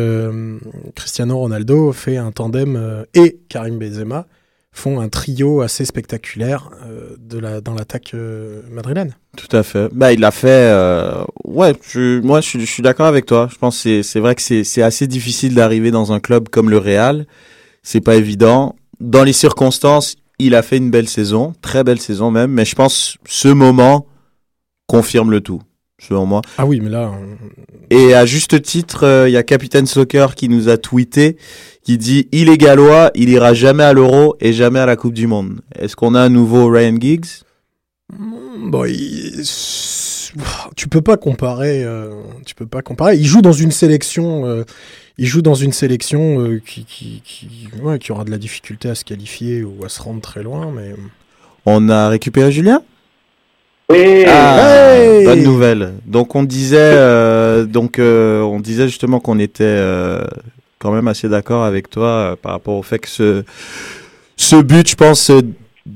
G: Cristiano Ronaldo fait un tandem et Karim Benzema font un trio assez spectaculaire euh, de la, dans l'attaque euh, madrilène.
B: Tout à fait. Bah, il l'a fait. euh, Ouais, je, moi, je, je suis d'accord avec toi. Je pense que c'est- vrai que c'est assez difficile d'arriver dans un club comme le Real. C'est pas évident. Dans les circonstances, il a fait une belle saison, très belle saison même. Mais je pense ce moment confirme le tout, selon moi.
G: Ah oui, mais là, on-
B: Et à juste titre, euh, il y a Capitaine Soccer qui nous a tweeté, qui dit « Il est gallois, il ira jamais à l'Euro et jamais à la Coupe du Monde ». Est-ce qu'on a un nouveau Ryan Giggs?
G: Bon, il- tu peux pas comparer. euh, tu peux pas comparer. Il joue dans une sélection. euh, il joue dans une sélection euh, qui, qui, qui, ouais, qui aura de la difficulté à se qualifier ou à se rendre très loin. Mais
B: On a récupéré Julien?
H: Oui,
B: Ah,
G: Hey
B: bonne nouvelle. Donc on disait, euh, donc euh, on disait justement qu'on était euh, quand même assez d'accord avec toi euh, par rapport au fait que ce ce but, je pense, euh,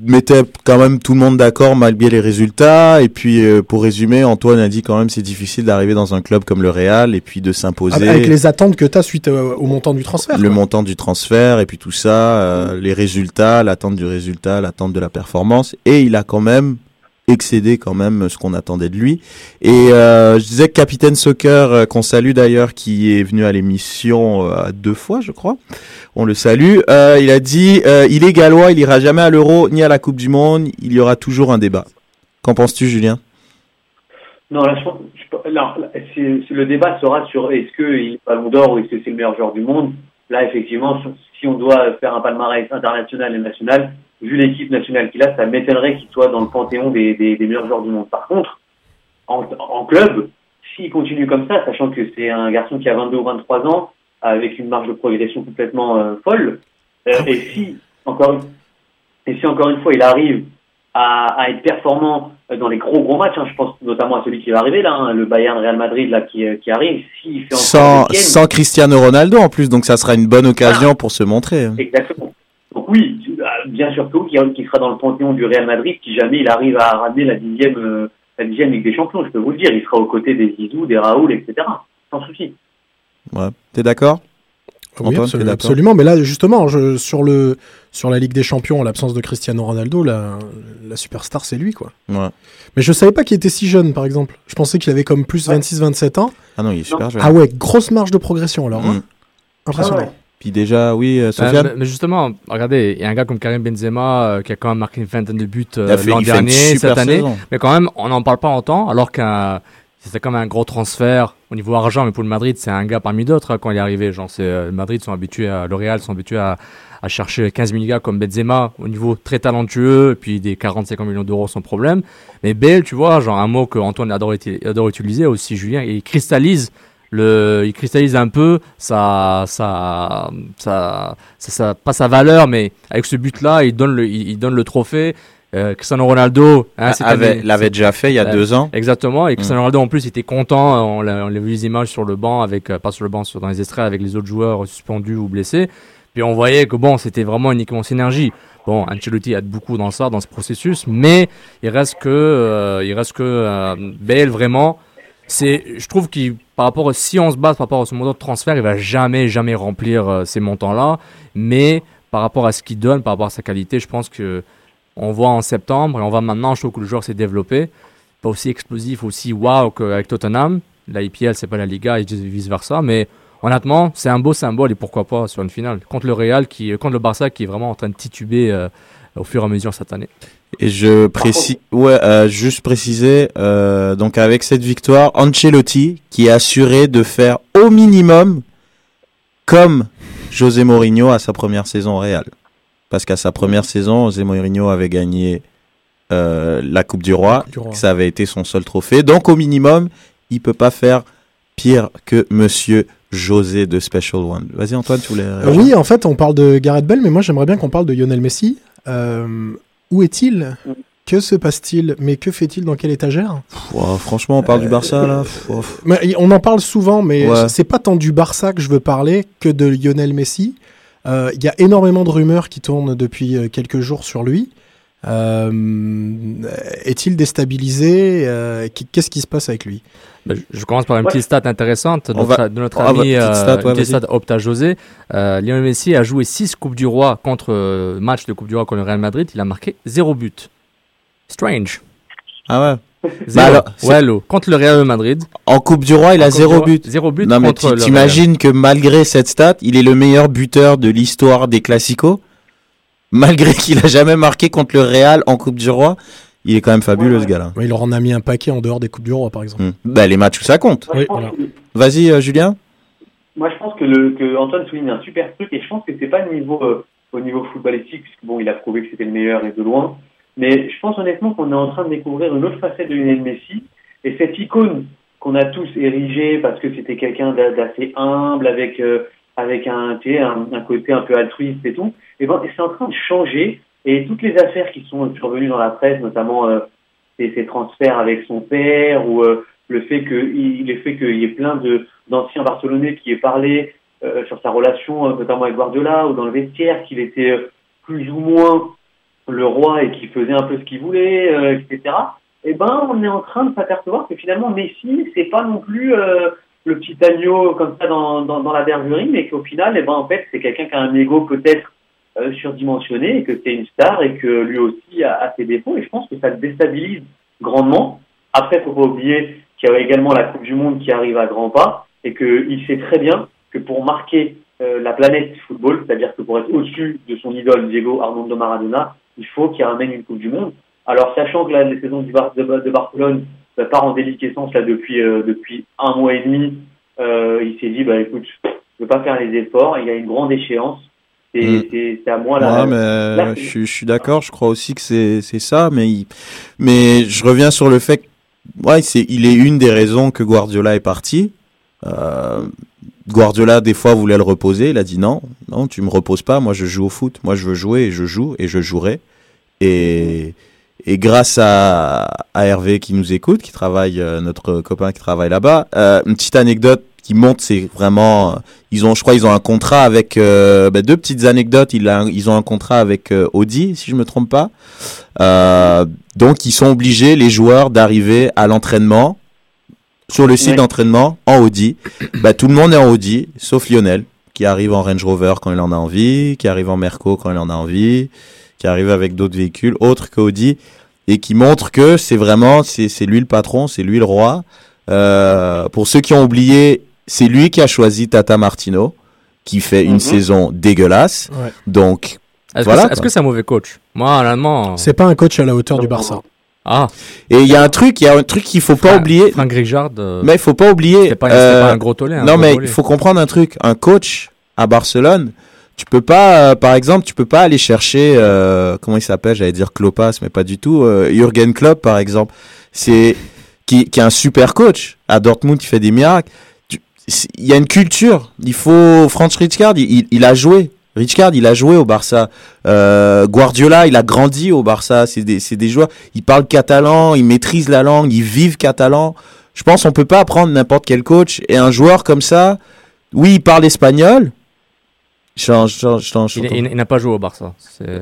B: mettait quand même tout le monde d'accord malgré les résultats. Et puis euh, pour résumer, Antoine a dit quand même c'est difficile d'arriver dans un club comme le Real et puis de s'imposer.
G: avec les attentes que tu as suite euh, au montant du transfert.
B: le
G: quoi.
B: montant du transfert et puis tout ça, euh, les résultats, l'attente du résultat, l'attente de la performance. Et il a quand même excédé quand même ce qu'on attendait de lui. Et euh, je disais que Capitaine Soccer, euh, qu'on salue d'ailleurs, qui est venu à l'émission euh, deux fois, je crois. On le salue. Euh, il a dit, euh, il est gallois, il ira jamais à l'Euro ni à la Coupe du Monde. Il y aura toujours un débat. Qu'en penses-tu, Julien?
H: Non, là, je le débat sera sur est-ce qu'il est Ballon d'Or ou est-ce que c'est le meilleur joueur du monde? Là, effectivement, si on doit faire un palmarès international et national, vu l'équipe nationale qu'il a, ça m'étonnerait qu'il soit dans le panthéon des, des, des meilleurs joueurs du monde. Par contre, en, en club, s'il continue comme ça, sachant que c'est un garçon qui a 22 ou 23 ans, avec une marge de progression complètement euh, folle, euh, et si encore et si encore une fois il arrive à, à être performant dans les gros gros matchs, hein, je pense notamment à celui qui va arriver là, hein, le Bayern Real Madrid là qui, euh, qui arrive, s'il fait encore
B: sans,
H: le week-end-
B: sans Cristiano Ronaldo en plus, donc ça sera une bonne occasion pour se montrer. hein.
H: Exactement. Donc oui, euh, bien sûr que oui, qui, qui sera dans le panthéon du Real Madrid si jamais il arrive à ramener la dixième, euh, la dixième Ligue des Champions, je peux vous le dire, il sera aux côtés des Zizou, des Raoul, etc. Sans souci.
B: Ouais. T'es d'accord?
G: Oui, absolument. Mais là, justement, je, sur, le, sur la Ligue des Champions, en l'absence de Cristiano Ronaldo, la, la superstar, c'est lui, quoi.
B: Ouais.
G: Mais je savais pas qu'il était si jeune, par exemple. Je pensais qu'il avait comme plus 26-27 ans.
B: Ah non, il est super jeune.
G: Ah ouais, grosse marge de progression, alors. hein.
B: Mm.
G: Impressionnant.
H: Ah ouais.
B: Puis déjà, oui, euh,
F: Bah,
B: Sofiane
F: mais, mais justement, regardez, il y a un gars comme Karim Benzema euh, qui a quand même marqué une vingtaine de buts euh, l'an dernier, cette année.
B: saison.
F: Mais quand même, on n'en parle pas autant, alors qu'un c'était comme un gros transfert au niveau argent, mais pour le Madrid, c'est un gars parmi d'autres hein, quand il est arrivé. Genre, c'est euh, Madrid sont habitués, à, le Real sont habitués à, à chercher 15 000 gars comme Benzema au niveau très talentueux, et puis des 40-50 millions d'euros sans problème. Mais Bale, tu vois, genre un mot que Antoine adore, uti- adore utiliser aussi, Julien, il cristallise le, il cristallise un peu sa, sa, sa, sa, pas sa valeur, mais avec ce but-là, il donne le, il donne le trophée. Euh, Cristiano Ronaldo, hein,
B: l'avait déjà fait il y a
F: Euh,
B: deux ans.
F: Exactement. Et
B: Mm.
F: Cristiano Ronaldo, en plus, était content. On l'a on l'a vu les images sur le banc, avec, euh, pas sur le banc, sur, dans les extraits, avec les autres joueurs suspendus ou blessés. Puis on voyait que bon, c'était vraiment uniquement synergie. Bon, Ancelotti aide beaucoup dans ça, dans ce processus, mais il reste que, euh, il reste que euh, Bale vraiment. C'est, je trouve qu'il, par rapport, si on se base par rapport à ce montant de transfert, il va jamais, jamais remplir euh, ces montants-là. Mais par rapport à ce qu'il donne, par rapport à sa qualité, je pense que on voit en septembre et on voit maintenant, je trouve que le joueur s'est développé. Pas aussi explosif, aussi wow qu'avec Tottenham. La IPL, c'est pas la Liga et vice versa. Mais honnêtement, c'est un beau symbole et pourquoi pas sur une finale. Contre le Real, qui, contre le Barça qui est vraiment en train de tituber euh, au fur et à mesure cette année.
B: Et je précise, ouais, euh, juste préciser, euh, donc avec cette victoire, Ancelotti qui est assuré de faire au minimum comme José Mourinho à sa première saison au Real. Parce qu'à sa première saison, José Mourinho avait gagné euh, la Coupe du Roi,
G: Coupe du Roi.
B: que ça avait été son seul trophée. Donc au minimum, il peut pas faire pire que Monsieur José de Special One. Vas-y Antoine, tu voulais.
G: Euh, oui, en fait, on parle de Gareth Bell, mais moi j'aimerais bien qu'on parle de Lionel Messi. Euh, où est-il? Que se passe-t-il? Mais que fait-il? Dans quelle étagère?
B: Franchement, on parle du Barça là.
G: On en parle souvent, mais
B: Ouais.
G: c'est pas tant du Barça que je veux parler que de Lionel Messi. Euh, Il y a énormément de rumeurs qui tournent depuis euh, quelques jours sur lui. Euh, Est-il déstabilisé? Euh, qu- Qu'est-ce qui se passe avec lui?
F: Ben, je- commence par une
H: Ouais.
F: petite stat intéressante de notre,
B: va-
F: de notre
B: Ah,
F: ami
B: petite
F: euh,
B: stat, ouais,
F: stat Opta José. Euh, Lionel Messi a joué 6 Coupes du Roi contre euh, match de Coupe du Roi contre le Real Madrid. Il a marqué 0 but. Strange.
B: Ah ouais.
F: Zéro.
B: alors, c'est-
F: ouais, l'eau. Contre le Real Madrid.
B: En Coupe du Roi, il a
F: Coupe
B: zéro but.
F: Zéro but
B: Non mais t'imagines que malgré cette stat, il est le meilleur buteur de l'histoire des classicos? Malgré qu'il a jamais marqué contre le Real en Coupe du Roi, il est quand même fabuleux
H: Ouais,
B: ce gars-là.
G: Ouais, Il leur en a mis un paquet en dehors des Coupes du Roi, par exemple.
B: Bah, les matchs où ça compte.
G: Oui, voilà.
H: que-
B: Vas-y euh, Julien.
H: Moi, je pense que, le, que Antoine souligne un super truc et je pense que c'est pas niveau, euh, au niveau footballistique, puisque bon, il a prouvé que c'était le meilleur et de loin. Mais je pense honnêtement qu'on est en train de découvrir une autre facette de Lionel Messi et cette icône qu'on a tous érigée parce que c'était quelqu'un d'a- d'assez humble avec euh, avec un, un, un côté un peu altruiste et tout. Et ben, c'est en train de changer et toutes les affaires qui sont survenues dans la presse, notamment euh, ses, ses transferts avec son père ou euh, le fait qu'il y ait plein d'anciens Barcelonais qui aient parlé euh, sur sa relation, euh, notamment avec Guardiola, ou dans le vestiaire, qu'il était euh, plus ou moins le roi et qu'il faisait un peu ce qu'il voulait, euh, etc. Eh ben, on est en train de s'apercevoir que finalement Messi, c'est pas non plus euh, le petit agneau comme ça dans, dans, dans la bergerie, mais qu'au final, eh ben, en fait, c'est quelqu'un qui a un ego peut-être euh, surdimensionné et que c'est une star et que lui aussi a, ses défauts. Et je pense que ça déstabilise grandement. Après, faut pas oublier qu'il y a également la Coupe du Monde qui arrive à grands pas et qu'il sait très bien que pour marquer euh, la planète football, c'est-à-dire que pour être au-dessus de son idole Diego Armando Maradona, il faut qu'il ramène une Coupe du Monde. Alors, sachant que la, la saison du Bar- de, de Barcelone bah, part en déliquescence là depuis euh, depuis un mois et demi, euh, il s'est dit bah écoute, je veux pas faire les efforts. Il y a une grande échéance. C'est
B: Mm.
H: c'est à moi là.
B: Ouais, mais
H: là,
B: je, suis- je suis d'accord, je crois aussi que c'est c'est ça, mais il- mais je reviens sur le fait que ouais, c'est il est une des raisons que Guardiola est parti. Euh, Guardiola des fois voulait le reposer, il a dit non, non, tu me reposes pas, moi je joue au foot, moi je veux jouer et je joue et je jouerai. Et et grâce à, à Hervé qui nous écoute, qui travaille, euh, notre copain qui travaille là-bas, euh, une petite anecdote qui montre, c'est vraiment, euh, ils ont, je crois, ils ont un contrat avec, euh, bah, deux petites anecdotes. Ils, ils ont un contrat avec euh, Audi, si je me trompe pas. Euh, donc, ils sont obligés, les joueurs, d'arriver à l'entraînement sur le site
H: Ouais.
B: d'entraînement en Audi. bah, tout le monde est en Audi, sauf Lionel, qui arrive en Range Rover quand il en a envie, qui arrive en Merco quand il en a envie, qui arrive avec d'autres véhicules autres qu'Audi et qui montre que c'est vraiment, c'est c'est lui le patron, c'est lui le roi. Euh, pour ceux qui ont oublié, c'est lui qui a choisi Tata Martino, qui fait une
H: Mhm.
B: saison dégueulasse.
G: Ouais.
B: Donc,
F: Est-ce
B: Voilà,
F: que, c'est- est-ce
B: quoi.
F: que c'est un mauvais coach? Moi, honnêtement.
G: C'est pas un coach à la hauteur du Barça.
F: Ah,
B: et il y a un truc, il y a un truc qu'il faut pas oublier.
F: Frank euh,
B: Mais il faut pas oublier.
F: C'était pas,
B: euh,
F: pas un gros tollé. un
B: non,
F: gros
B: mais il faut comprendre un truc. Un coach à Barcelone, tu peux pas, euh, par exemple, tu peux pas aller chercher, euh, comment il s'appelle, j'allais dire Klopas, mais pas du tout, Jürgen Klopp, par exemple. C'est, qui, qui est un super coach. À Dortmund, il fait des miracles. C'est- Il y a une culture. Il faut, Franz Rijkaard, il, il, il a joué. Rijkaard, il a joué au Barça. Euh, Guardiola, il a grandi au Barça. C'est des, c'est des joueurs. Ils parlent catalan, ils maîtrisent la langue, ils vivent catalan. Je pense qu'on peut pas apprendre n'importe quel coach et un joueur comme ça. Oui, il parle espagnol. Je- je- je-
F: Il, il- il n'a pas joué au Barça.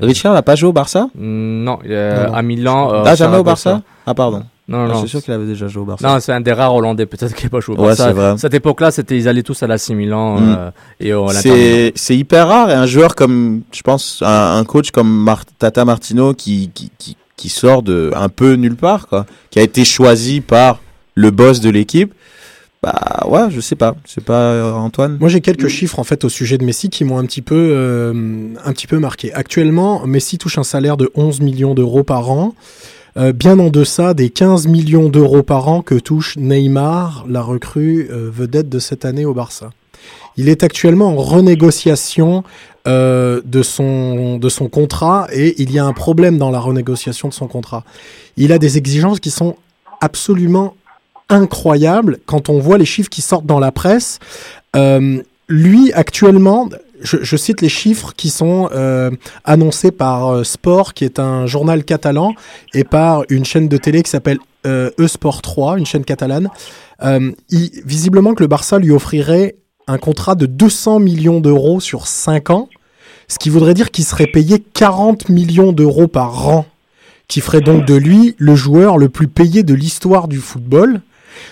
B: Richard n'a pas joué au Barça?
F: Non, il est
G: Non, non.
F: à Milan. euh,
B: Ah, jamais au. Barça? Ah, pardon.
F: Non,
B: Ah,
F: non.
B: je suis sûr qu'il avait déjà joué au Barça.
F: Non, c'est un des rares Hollandais peut-être qui n'a pas joué au
B: Ouais,
F: Barça.
B: c'est vrai.
F: Cette époque-là, c'était ils allaient tous à l'AC Milan
B: Mm.
F: euh, et au.
B: C'est c'est hyper rare et un joueur comme je pense un, un coach comme Mar- Tata Martino qui, qui qui qui sort de un peu nulle part quoi, qui a été choisi par le boss de l'équipe. Bah ouais, je sais pas, c'est pas euh, Antoine?
G: Moi, j'ai quelques chiffres en fait au sujet de Messi qui m'ont un petit peu, euh, un petit peu marqué. Actuellement, Messi touche un salaire de 11 millions d'euros par an, euh, bien en deçà des 15 millions d'euros par an que touche Neymar, la recrue euh, vedette de cette année au Barça. Il est actuellement en renégociation euh, de, son, de son contrat et il y a un problème dans la renégociation de son contrat. Il a des exigences qui sont absolument incroyables quand on voit les chiffres qui sortent dans la presse. Lui, actuellement, je, cite les chiffres qui sont euh, annoncés par euh, Sport, qui est un journal catalan, et par une chaîne de télé qui s'appelle euh, E-Sport 3, une chaîne catalane. Visiblement que le Barça lui offrirait un contrat de 200 millions d'euros sur 5 ans, ce qui voudrait dire qu'il serait payé 40 millions d'euros par an, qui ferait donc de lui le joueur le plus payé de l'histoire du football.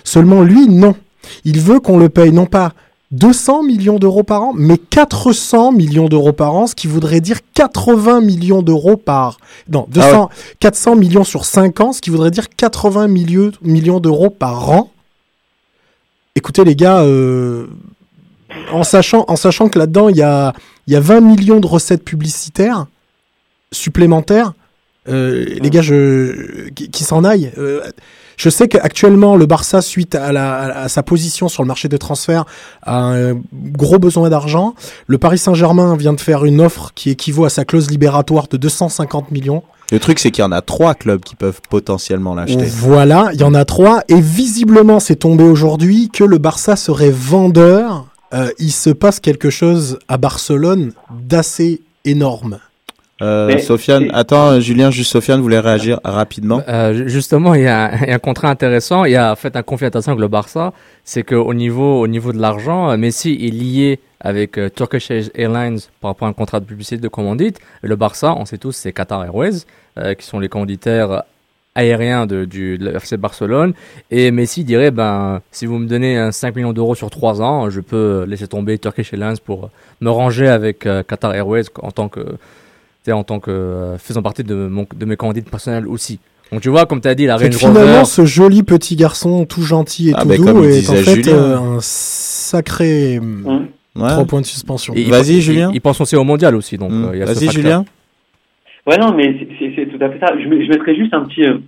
G: Seulement lui, non. Il veut qu'on le paye non pas 200 millions d'euros par an, mais 400 millions d'euros par an, ce qui voudrait dire 80 millions d'euros par... Non, 200, 400 millions sur 5 ans, ce qui voudrait dire 80 millions, millions d'euros par an. Écoutez les gars, euh, en, sachant, en sachant que là-dedans, il y a, il y a 20 millions de recettes publicitaires supplémentaires, euh, les gars, je, qui, qui s'en aillent. Euh, je sais qu'actuellement, le Barça, suite à, la, à, sa position sur le marché des transferts, a un gros besoin d'argent. Le Paris Saint-Germain vient de faire une offre qui équivaut à sa clause libératoire de 250 millions.
B: Le truc, c'est qu'il y en a trois clubs qui peuvent potentiellement l'acheter.
G: Voilà, il y en a trois. Et visiblement, c'est tombé aujourd'hui que le Barça serait vendeur. Euh, il se passe quelque chose à Barcelone d'assez énorme.
B: Euh, Sofiane, attends, Julien, juste Sofiane voulait réagir rapidement.
F: Euh, justement, il y, a, il y, a, un contrat intéressant. Il y a en fait un conflit intéressant avec le Barça, c'est qu'au niveau, au niveau de l'argent, Messi est lié avec euh, Turkish Airlines par rapport à un contrat de publicité de commandite. Et le Barça, on sait tous, c'est Qatar Airways, euh, qui sont les commanditaires aériens de, du, de FC Barcelone. Et Messi dirait, ben, si vous me donnez 5 millions d'euros sur 3 ans, je peux laisser tomber Turkish Airlines pour me ranger avec euh, Qatar Airways en tant que en tant que euh, faisant partie de, mon, de mes candidates personnelles aussi. Donc tu vois, comme tu as dit, la Range
G: Finalement, ce joli petit garçon tout gentil et ah tout doux est en fait Julien. euh, un sacré mmh. ouais. 3 points de suspension.
B: Vas-y, Julien.
F: Il pense aussi au mondial aussi. donc
B: mmh.
F: euh,
B: Vas-y, Julien.
H: Ouais, non, mais c'est tout à fait ça. Je, je mettrais juste un petit, euh,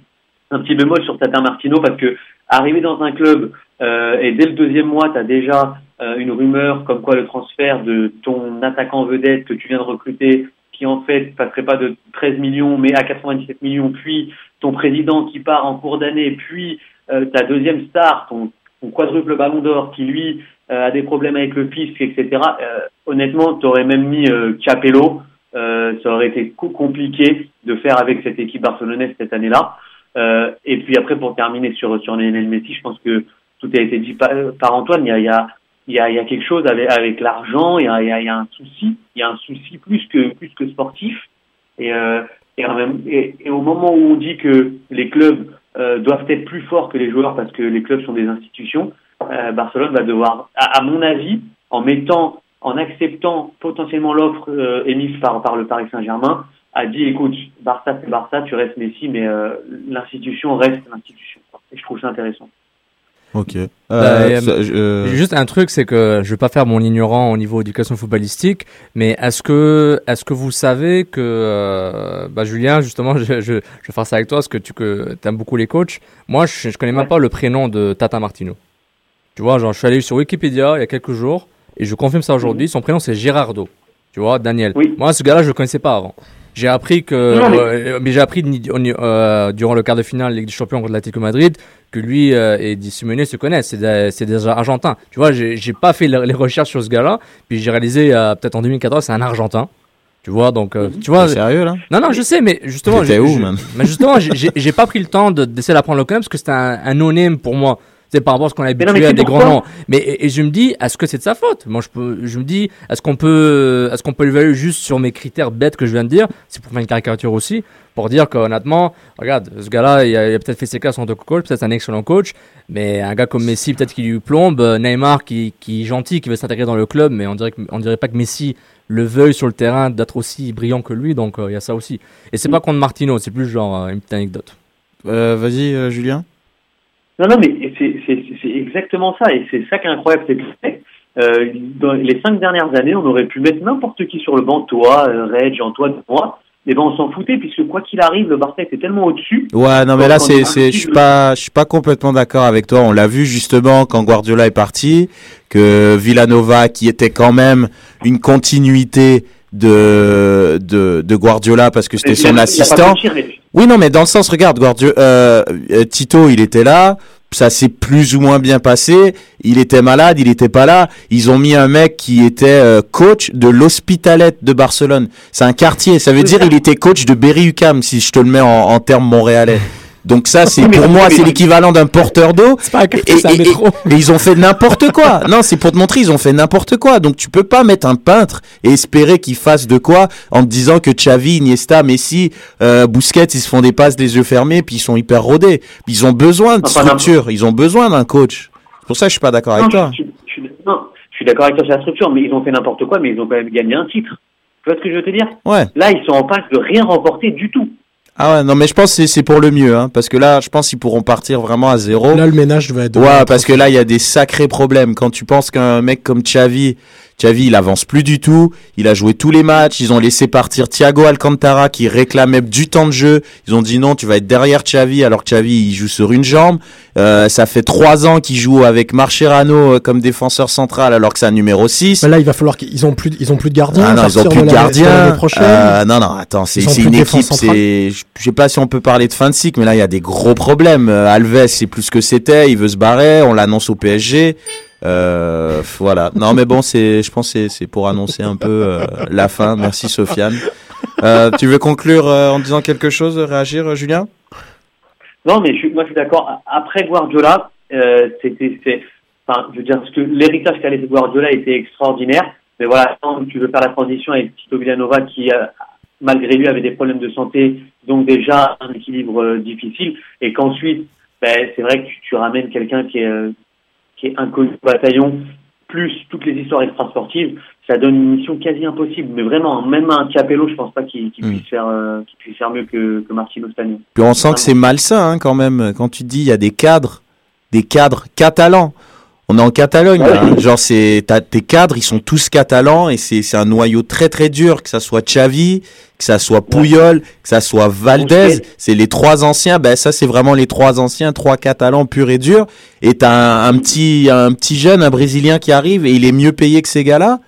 H: un petit bémol sur Tata Martino parce que arriver dans un club euh, et dès le deuxième mois, tu as déjà euh, une rumeur comme quoi le transfert de ton attaquant vedette que tu viens de recruter qui en fait passerait pas de 13 millions mais à 97 millions, puis ton président qui part en cours d'année, puis euh, ta deuxième star, ton, quadruple ballon d'or qui lui euh, a des problèmes avec le fisc, etc. Euh, honnêtement, tu aurais même mis Capello, ça aurait été compliqué de faire avec cette équipe barcelonaise cette année-là. et puis après, pour terminer sur sur Lionel Messi, je pense que tout a été dit par, par Antoine. Il y a il y a, y a quelque chose avec, avec l'argent, il, il, il y a, un souci, il y a un souci plus que, plus que sportif. Et, euh, et, et, et, au moment où on dit que les clubs euh, doivent être plus forts que les joueurs parce que les clubs sont des institutions, euh, Barcelone va devoir, à, à, mon avis, en mettant, en acceptant potentiellement l'offre euh, émise par, par le Paris Saint-Germain, a dit écoute, Barça c'est Barça, tu restes Messi, mais euh, l'institution reste l'institution. Et je trouve ça intéressant.
B: Ok. Euh,
F: bah, ça, euh... Juste un truc, c'est que je vais pas faire mon ignorant au niveau éducation footballistique, mais est-ce que est-ce que vous savez que euh, bah, Julien, justement, je, je, je, vais faire ça avec toi, parce que tu que aimes beaucoup les coachs. Moi, je, je connais même pas le prénom de Tata Martino. Tu vois, genre, je suis allé sur Wikipédia il y a quelques jours et je confirme ça aujourd'hui. Son prénom c'est Girardo. Tu vois, Daniel.
H: Oui.
F: Moi, ce gars-là, je le connaissais pas avant. J'ai appris que,
H: non, mais...
F: Euh, mais j'ai appris euh, durant le quart de finale Ligue des Champions contre l'Atlético Madrid que lui euh, et Di Simone se connaissent. C'est des, c'est des Argentins. Tu vois, j'ai, pas fait les recherches sur ce gars-là, puis j'ai réalisé euh, peut-être en 2014 c'est un Argentin. Tu vois, donc euh, tu vois.
B: sérieux là?
F: Non, non, je sais, mais justement,
B: j'ai, où, man?
F: mais justement, j'ai, pas pris le temps de, d'essayer d'apprendre le parce que c'était un, un no-name pour moi c'est par rapport à ce qu'on a habitué à des grands noms. Mais et, et, je me dis, est-ce que c'est de sa faute? Moi, je peux, je me dis, est-ce qu'on peut, est-ce qu'on peut l'évaluer juste sur mes critères bêtes que je viens de dire? C'est pour faire une caricature aussi, pour dire qu'honnêtement, regarde, ce gars-là, il a, il a peut-être fait ses classes en tant que coach, peut-être un excellent coach, mais un gars comme Messi, peut-être qu'il lui plombe. Neymar, qui, qui est gentil, qui veut s'intégrer dans le club, mais on dirait, on dirait pas que Messi le veuille sur le terrain d'être aussi brillant que lui, donc il euh, y a ça aussi. Et c'est pas contre Martino, c'est plus genre euh, une petite anecdote.
B: Euh, vas-y, euh, Julien.
H: Non, non, mais c'est exactement ça, et c'est ça qui est incroyable, c'est que euh, dans les cinq dernières années, on aurait pu mettre n'importe qui sur le banc, toi, euh, Reg, Antoine, moi, eh ben on s'en foutait puisque quoi qu'il arrive, le Barça était tellement au-dessus.
B: Ouais, non, mais là, c'est, c'est, je suis pas, je suis pas complètement d'accord avec toi. On l'a vu justement quand Guardiola est parti, que Villanova, qui était quand même une continuité de, de, de Guardiola parce que c'était son assistant. Oui, non, mais dans le sens, regarde, Guardiola, euh, Tito, il était là. Ça s'est plus ou moins bien passé. Il était malade, il était pas là. Ils ont mis un mec qui était euh, coach de l'Hospitalet de Barcelone. C'est un quartier. Ça veut dire il était coach de Berry UCAM, si je te le mets en, en termes montréalais. Donc ça, c'est pour moi, c'est l'équivalent d'un porteur d'eau.
G: C'est pas un
B: Et, ils ont fait n'importe quoi. Non, c'est pour te montrer, ils ont fait n'importe quoi. Donc tu peux pas mettre un peintre et espérer qu'il fasse de quoi en te disant que Xavi, Iniesta, Messi, euh, Busquets, ils se font des passes des yeux fermés puis ils sont hyper rodés. Puis ils ont besoin de
H: Enfin,
B: structure, ils ont besoin d'un coach. C'est pour ça que je suis pas d'accord avec
H: Non,
B: toi.
H: je, je- je suis- non, je suis d'accord avec toi sur la structure, mais ils ont fait n'importe quoi, mais ils ont quand même gagné un titre. Tu vois ce que je veux te dire?
B: Ouais.
H: Là, ils sont en passe de rien remporter du tout.
B: Ah ouais, non mais je pense que c'est- c'est pour le mieux, hein, parce que là, je pense qu'ils pourront partir vraiment à zéro.
G: Là, le ménage va être.
B: Ouais, parce que là, il y a des sacrés problèmes. Quand tu penses qu'un mec comme Xavi, Xavi, il avance plus du tout. Il a joué tous les matchs. Ils ont laissé partir Thiago Alcantara qui réclamait du temps de jeu. Ils ont dit non, tu vas être derrière Xavi alors que Xavi, il joue sur une jambe. Euh, ça fait trois ans qu'il joue avec Marcherano euh, comme défenseur central alors que c'est un numéro 6.
G: Bah là, il va falloir qu'ils ont plus, de- ils ont plus de gardiens.
B: Ah non, ils ont plus de
G: l'année-
B: gardien. Euh, non, non, attends, c'est une
G: de
B: équipe. C'est, je je sais pas si on peut parler de fin de cycle, mais là il y a des gros problèmes. Euh, Alves, c'est plus ce que c'était. Il veut se barrer. On l'annonce au PSG. Euh, voilà. Non, mais bon, c'est, je pense, c'est pour annoncer un peu euh, la fin. Merci Sofiane. Euh, tu veux conclure en disant quelque chose, réagir, Julien?
H: Non, mais je moi, je suis d'accord. Après Guardiola, c'était, enfin, je veux dire, parce que l'héritage qu'a laissé Guardiola était extraordinaire. Mais voilà, tu veux faire la transition avec Tito Villanova, qui, malgré lui, avait des problèmes de santé, donc déjà un équilibre difficile, et qu'ensuite, ben, c'est vrai que tu, ramènes quelqu'un qui est, qui est inconnu au bataillon, plus toutes les histoires extrasportives, ça donne une mission quasi impossible. Mais vraiment, même un Capello, je pense pas qu'il qu'il
B: Mm.
H: puisse faire, euh, puisse faire mieux que, que Martino.
B: Puis on sent que c'est malsain hein, quand même. Quand tu dis il y a des cadres, des cadres catalans. On est en Catalogne, là, hein. genre c'est t'as- tes cadres, ils sont tous catalans et c'est c'est un noyau très très dur, que ça soit Xavi, que ça soit Puyol, que ça soit Valdez, c'est les trois anciens. Ben ça c'est vraiment les trois anciens, trois catalans purs et durs. Et t'as un, un petit un petit jeune, un brésilien qui arrive et il est mieux payé que ces gars-là.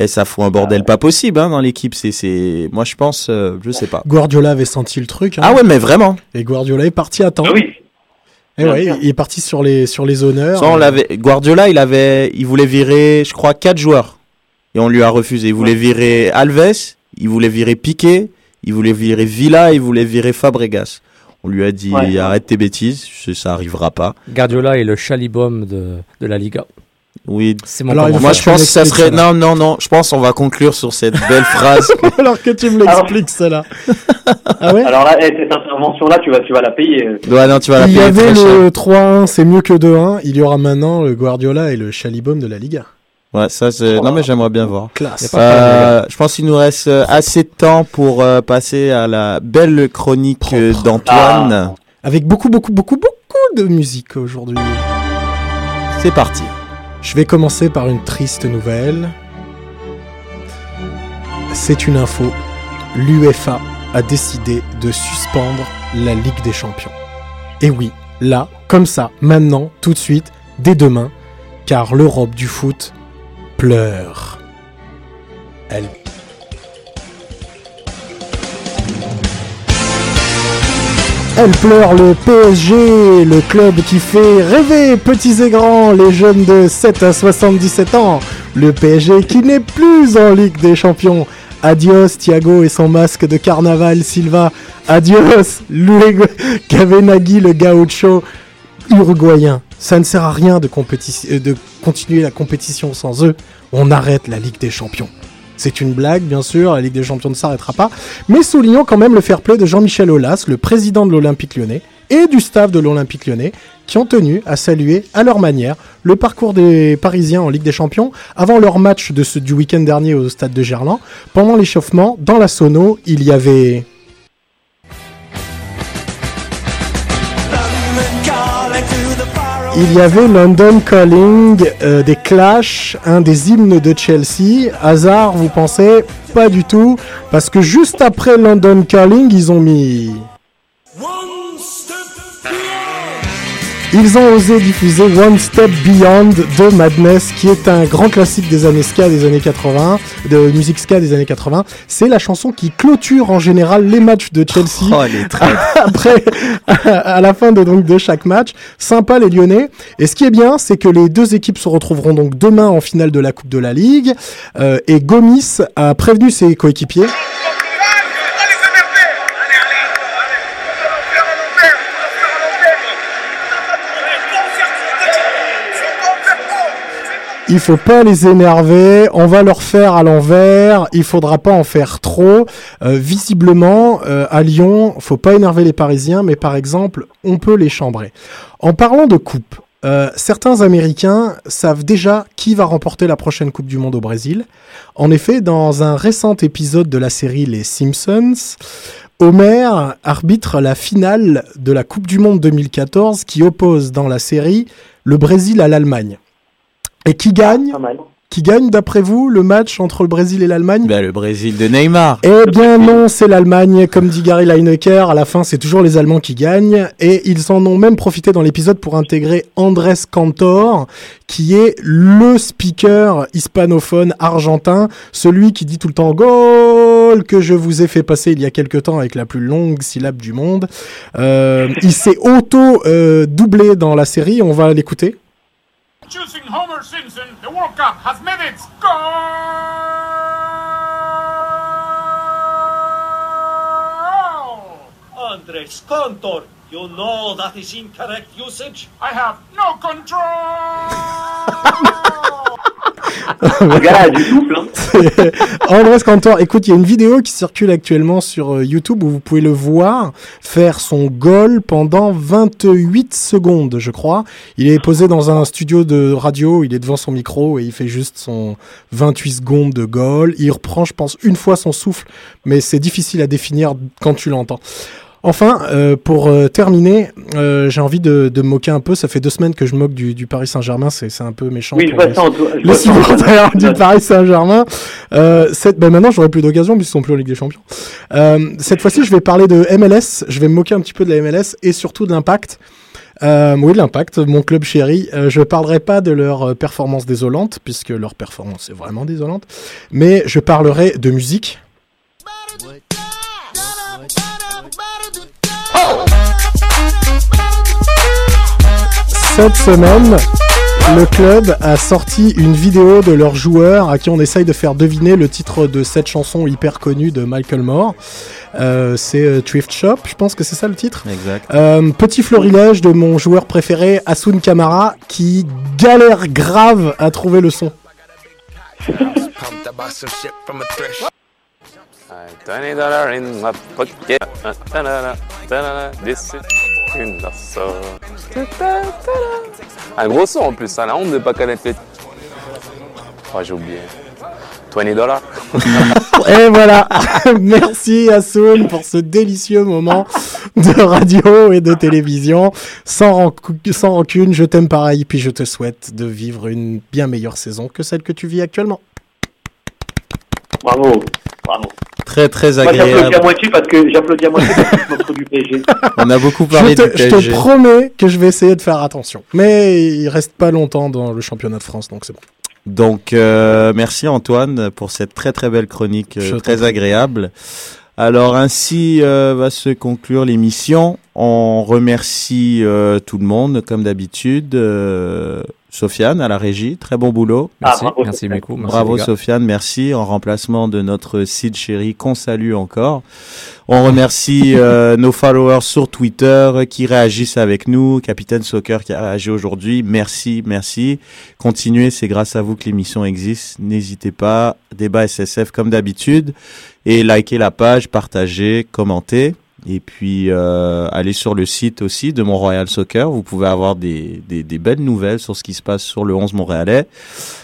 B: Et ça fout un bordel pas possible hein, dans l'équipe. C'est c'est moi je pense, euh, je sais pas.
G: Guardiola avait senti le truc. hein.
B: Ah ouais mais vraiment.
G: Et Guardiola est parti à temps.
H: Ah oui,
G: Et
H: bien
G: ouais,
H: sûr.
G: il est parti sur les, sur les honneurs.
B: Ça, on l'avait. Guardiola, il avait, il voulait virer, je crois, quatre joueurs, et on lui a refusé. Il voulait virer Alves, il voulait virer Piqué, il voulait virer Villa, il voulait virer Fabregas. On lui a dit
H: Ouais.
B: arrête tes bêtises, ça- ça arrivera pas.
F: Guardiola est le chalibom de, de la Liga.
B: Oui.
F: C'est mon
G: Alors, il
B: Moi, je pense que ça serait. Non, non, non. Je pense qu'on va conclure sur cette belle phrase.
G: Alors que tu me l'expliques, celle-là. ah ouais
H: Alors là, eh, cette intervention-là, tu vas, tu vas la payer. euh.
B: Ouais, non, tu vas la
G: Il y
B: payer
G: avait
B: très cher.
G: le 3-1, c'est mieux que 2-1. Il y aura maintenant le Guardiola et le Chalibom de la Liga.
B: Ouais, ça, c'est. Non, mais j'aimerais bien voir.
G: Classe.
B: Euh, je pense qu'il nous reste euh, assez de temps pour euh, passer à la belle chronique
G: Propre.
B: d'Antoine.
G: Avec beaucoup, beaucoup, beaucoup, beaucoup de musique aujourd'hui.
B: C'est parti.
G: Je vais commencer par une triste nouvelle. C'est une info. L'UEFA a décidé de suspendre la Ligue des Champions. Et oui, là, comme ça, maintenant, tout de suite, dès demain, car l'Europe du foot pleure. Elle Elle pleure le PSG, le club qui fait rêver petits et grands, les jeunes de 7 à 77 ans. Le PSG qui n'est plus en Ligue des Champions. Adios Thiago et son masque de carnaval Silva. Adios Luego Gavenaghi le gaucho uruguayen. Ça ne sert à rien euh, de continuer la compétition sans eux. On arrête la Ligue des Champions. C'est une blague, bien sûr, la Ligue des Champions ne s'arrêtera pas, mais soulignons quand même le fair play de Jean-Michel Aulas, le président de l'Olympique lyonnais, et du staff de l'Olympique lyonnais, qui ont tenu à saluer, à leur manière, le parcours des Parisiens en Ligue des Champions avant leur match du week-end dernier au stade de Gerland. Pendant l'échauffement, dans la sono, il y avait... il y avait London Calling euh, des Clash, un des hymnes de Chelsea. Hasard, vous pensez Pas du tout, parce que juste après London Calling, ils ont mis. Ils ont osé diffuser One Step Beyond de Madness, qui est un grand classique des années ska des années 80, de musique ska des années 80. C'est la chanson qui clôture en général les matchs de Chelsea.
B: Oh,
G: Après, à la fin de, donc, de chaque match. Sympa les Lyonnais. Et ce qui est bien, c'est que les deux équipes se retrouveront donc demain en finale de la Coupe de la Ligue. Euh, et Gomis a prévenu ses coéquipiers. Il faut pas les énerver, on va leur faire à l'envers, il faudra pas en faire trop. Euh, visiblement, euh, à Lyon, faut pas énerver les Parisiens, mais par exemple, on peut les chambrer. En parlant de coupe, euh, certains Américains savent déjà qui va remporter la prochaine Coupe du Monde au Brésil. En effet, dans un récent épisode de la série Les Simpsons, Homer arbitre la finale de la Coupe du Monde 2014 qui oppose dans la série le Brésil à l'Allemagne. Et qui gagne Qui gagne d'après vous le match entre le Brésil et l'Allemagne
B: Bah, le Brésil de Neymar.
G: Eh bien non, c'est l'Allemagne. Comme dit Gary Lineker, à la fin, c'est toujours les Allemands qui gagnent. Et ils en ont même profité dans l'épisode pour intégrer Andrés Cantor, qui est le speaker hispanophone argentin, celui qui dit tout le temps goal que je vous ai fait passer il y a quelque temps avec la plus longue syllabe du monde. Euh, il s'est auto-doublé dans la série, on va l'écouter.
J: Choosing Homer Simpson, the World Cup has made its goal!
K: Andres Contor, you know that is incorrect usage.
J: I have no control!
H: A du souffle. Hein.
G: Andrés Cantor, écoute, il y a une vidéo qui circule actuellement sur euh, YouTube où vous pouvez le voir faire son goal pendant 28 secondes, je crois. Il est posé dans un studio de radio, il est devant son micro et il fait juste son 28 secondes de goal. Il reprend, je pense, une fois son souffle, mais c'est difficile à définir quand tu l'entends. Enfin, euh, pour euh, terminer, euh, j'ai envie de, de me moquer un peu. Ça fait deux semaines que je moque du, du Paris Saint-Germain. C'est c'est un peu méchant.
H: Oui, je
G: pour
H: vois ça, Antoine.
G: supporters du Paris Saint-Germain. Cette- ben maintenant, j'aurai plus d'occasion puisqu'ils sont plus en Ligue des Champions. Cette fois-ci, je vais parler de MLS. Je vais me moquer un petit peu de la MLS et surtout de l'Impact. Euh, oui, l'Impact, mon club chéri. Euh, je parlerai pas de leur performance désolante puisque leur performance est vraiment désolante, mais je parlerai de musique. Cette semaine, le club a sorti une vidéo de leurs joueurs à qui on essaye de faire deviner le titre de cette chanson hyper connue de Michael Moore. Euh, c'est euh, Thrift Shop, je pense que c'est ça le titre.
B: Exact.
G: Euh, petit florilège de mon joueur préféré, Asun Kamara, qui galère grave à trouver le son.
L: Soul. Un gros son en plus, ça la honte de pas connaître les. Oh, j'ai oublié. 20 dollars.
G: Et voilà. Merci Asun pour ce délicieux moment de radio et de télévision. Sans, rancu- sans rancune, je t'aime pareil, puis je te souhaite de vivre une bien meilleure saison que celle que tu vis actuellement.
H: Bravo, bravo.
B: Très très
H: Moi, j'applaudis
B: agréable.
H: à moitié parce que j'applaudis à moitié parce que je du PSG.
B: On a beaucoup parlé
G: je te,
B: du
G: je te
B: PSG.
G: promets que je vais essayer de faire attention. Mais il reste pas longtemps dans le championnat de France, donc c'est bon.
B: Donc, euh, merci Antoine pour cette très très belle chronique, euh, très agréable. Alors ainsi euh, va se conclure l'émission. On remercie euh, tout le monde comme d'habitude. Sofiane à la régie, très bon boulot.
F: Merci, Ah, bravo, merci Sofiane. beaucoup, merci,
B: bravo. Sofiane, merci en remplacement de notre Sid chéri qu'on salue encore. On remercie euh, nos followers sur Twitter qui réagissent avec nous. Capitaine Soccer qui a réagi aujourd'hui. Merci, merci. Continuez, c'est grâce à vous que l'émission existe. N'hésitez pas. Débat SSF comme d'habitude. Et likez la page, partagez, commentez. Et puis, euh, allez sur le site aussi de Mont-Royal Soccer. Vous pouvez avoir des, des, des belles nouvelles sur ce qui se passe sur le 11 montréalais.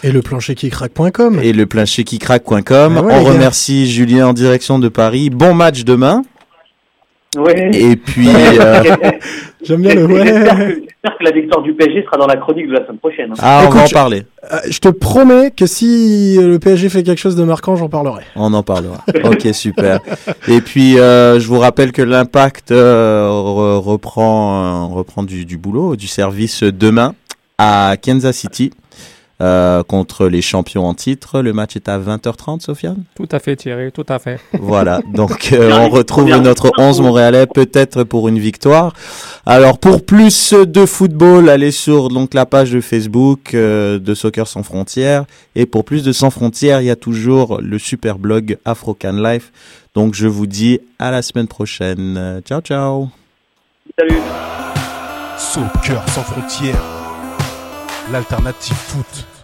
G: Et le plancher qui craque.com.
B: Et le plancher qui craque.com.
G: Ah ouais,
B: On remercie Julien en direction de Paris. Bon match demain.
H: Ouais.
B: Et puis, euh,
G: J'aime bien le ouais.
H: J'espère que, j'espère que la victoire du PSG sera dans la chronique de la semaine prochaine. hein.
B: ah, on
G: Écoute,
B: va en
G: je-
B: parler.
G: Euh, je te promets que si le PSG fait quelque chose de marquant, j'en parlerai.
B: On en parlera. ok, super. Et puis, euh, je vous rappelle que l'impact euh, re- reprend, euh, reprend du, du boulot, du service demain à Kansas City euh, contre les champions en titre. Le match est à 20h30, Sofiane?
F: Tout à fait, Thierry, tout à fait.
B: Voilà, donc euh, on retrouve notre 11 montréalais peut-être pour une victoire. Alors pour plus de football, allez sur donc la page de Facebook euh, de Soccer sans frontières et pour plus de sans frontières, il y a toujours le super blog Afrocan Life. Donc je vous dis à la semaine prochaine. Ciao ciao.
H: Salut.
E: Soccer sans frontières. L'alternative foot.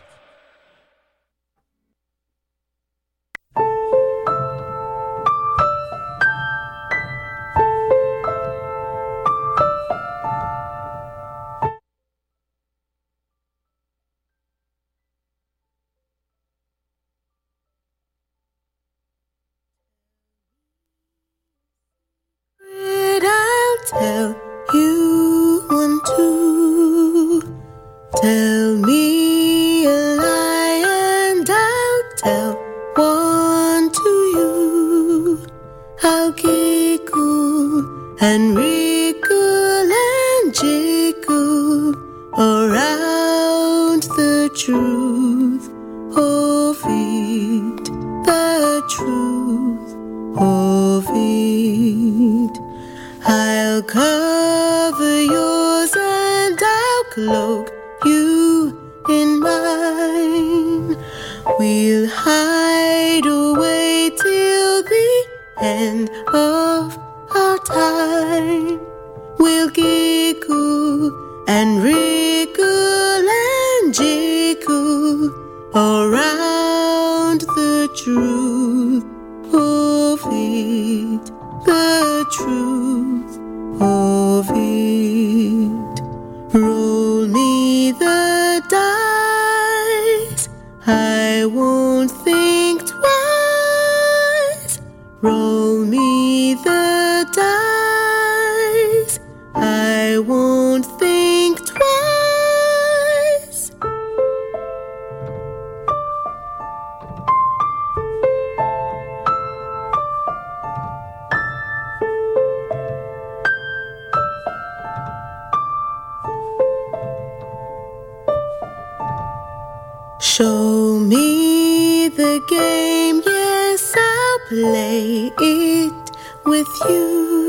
M: It with you.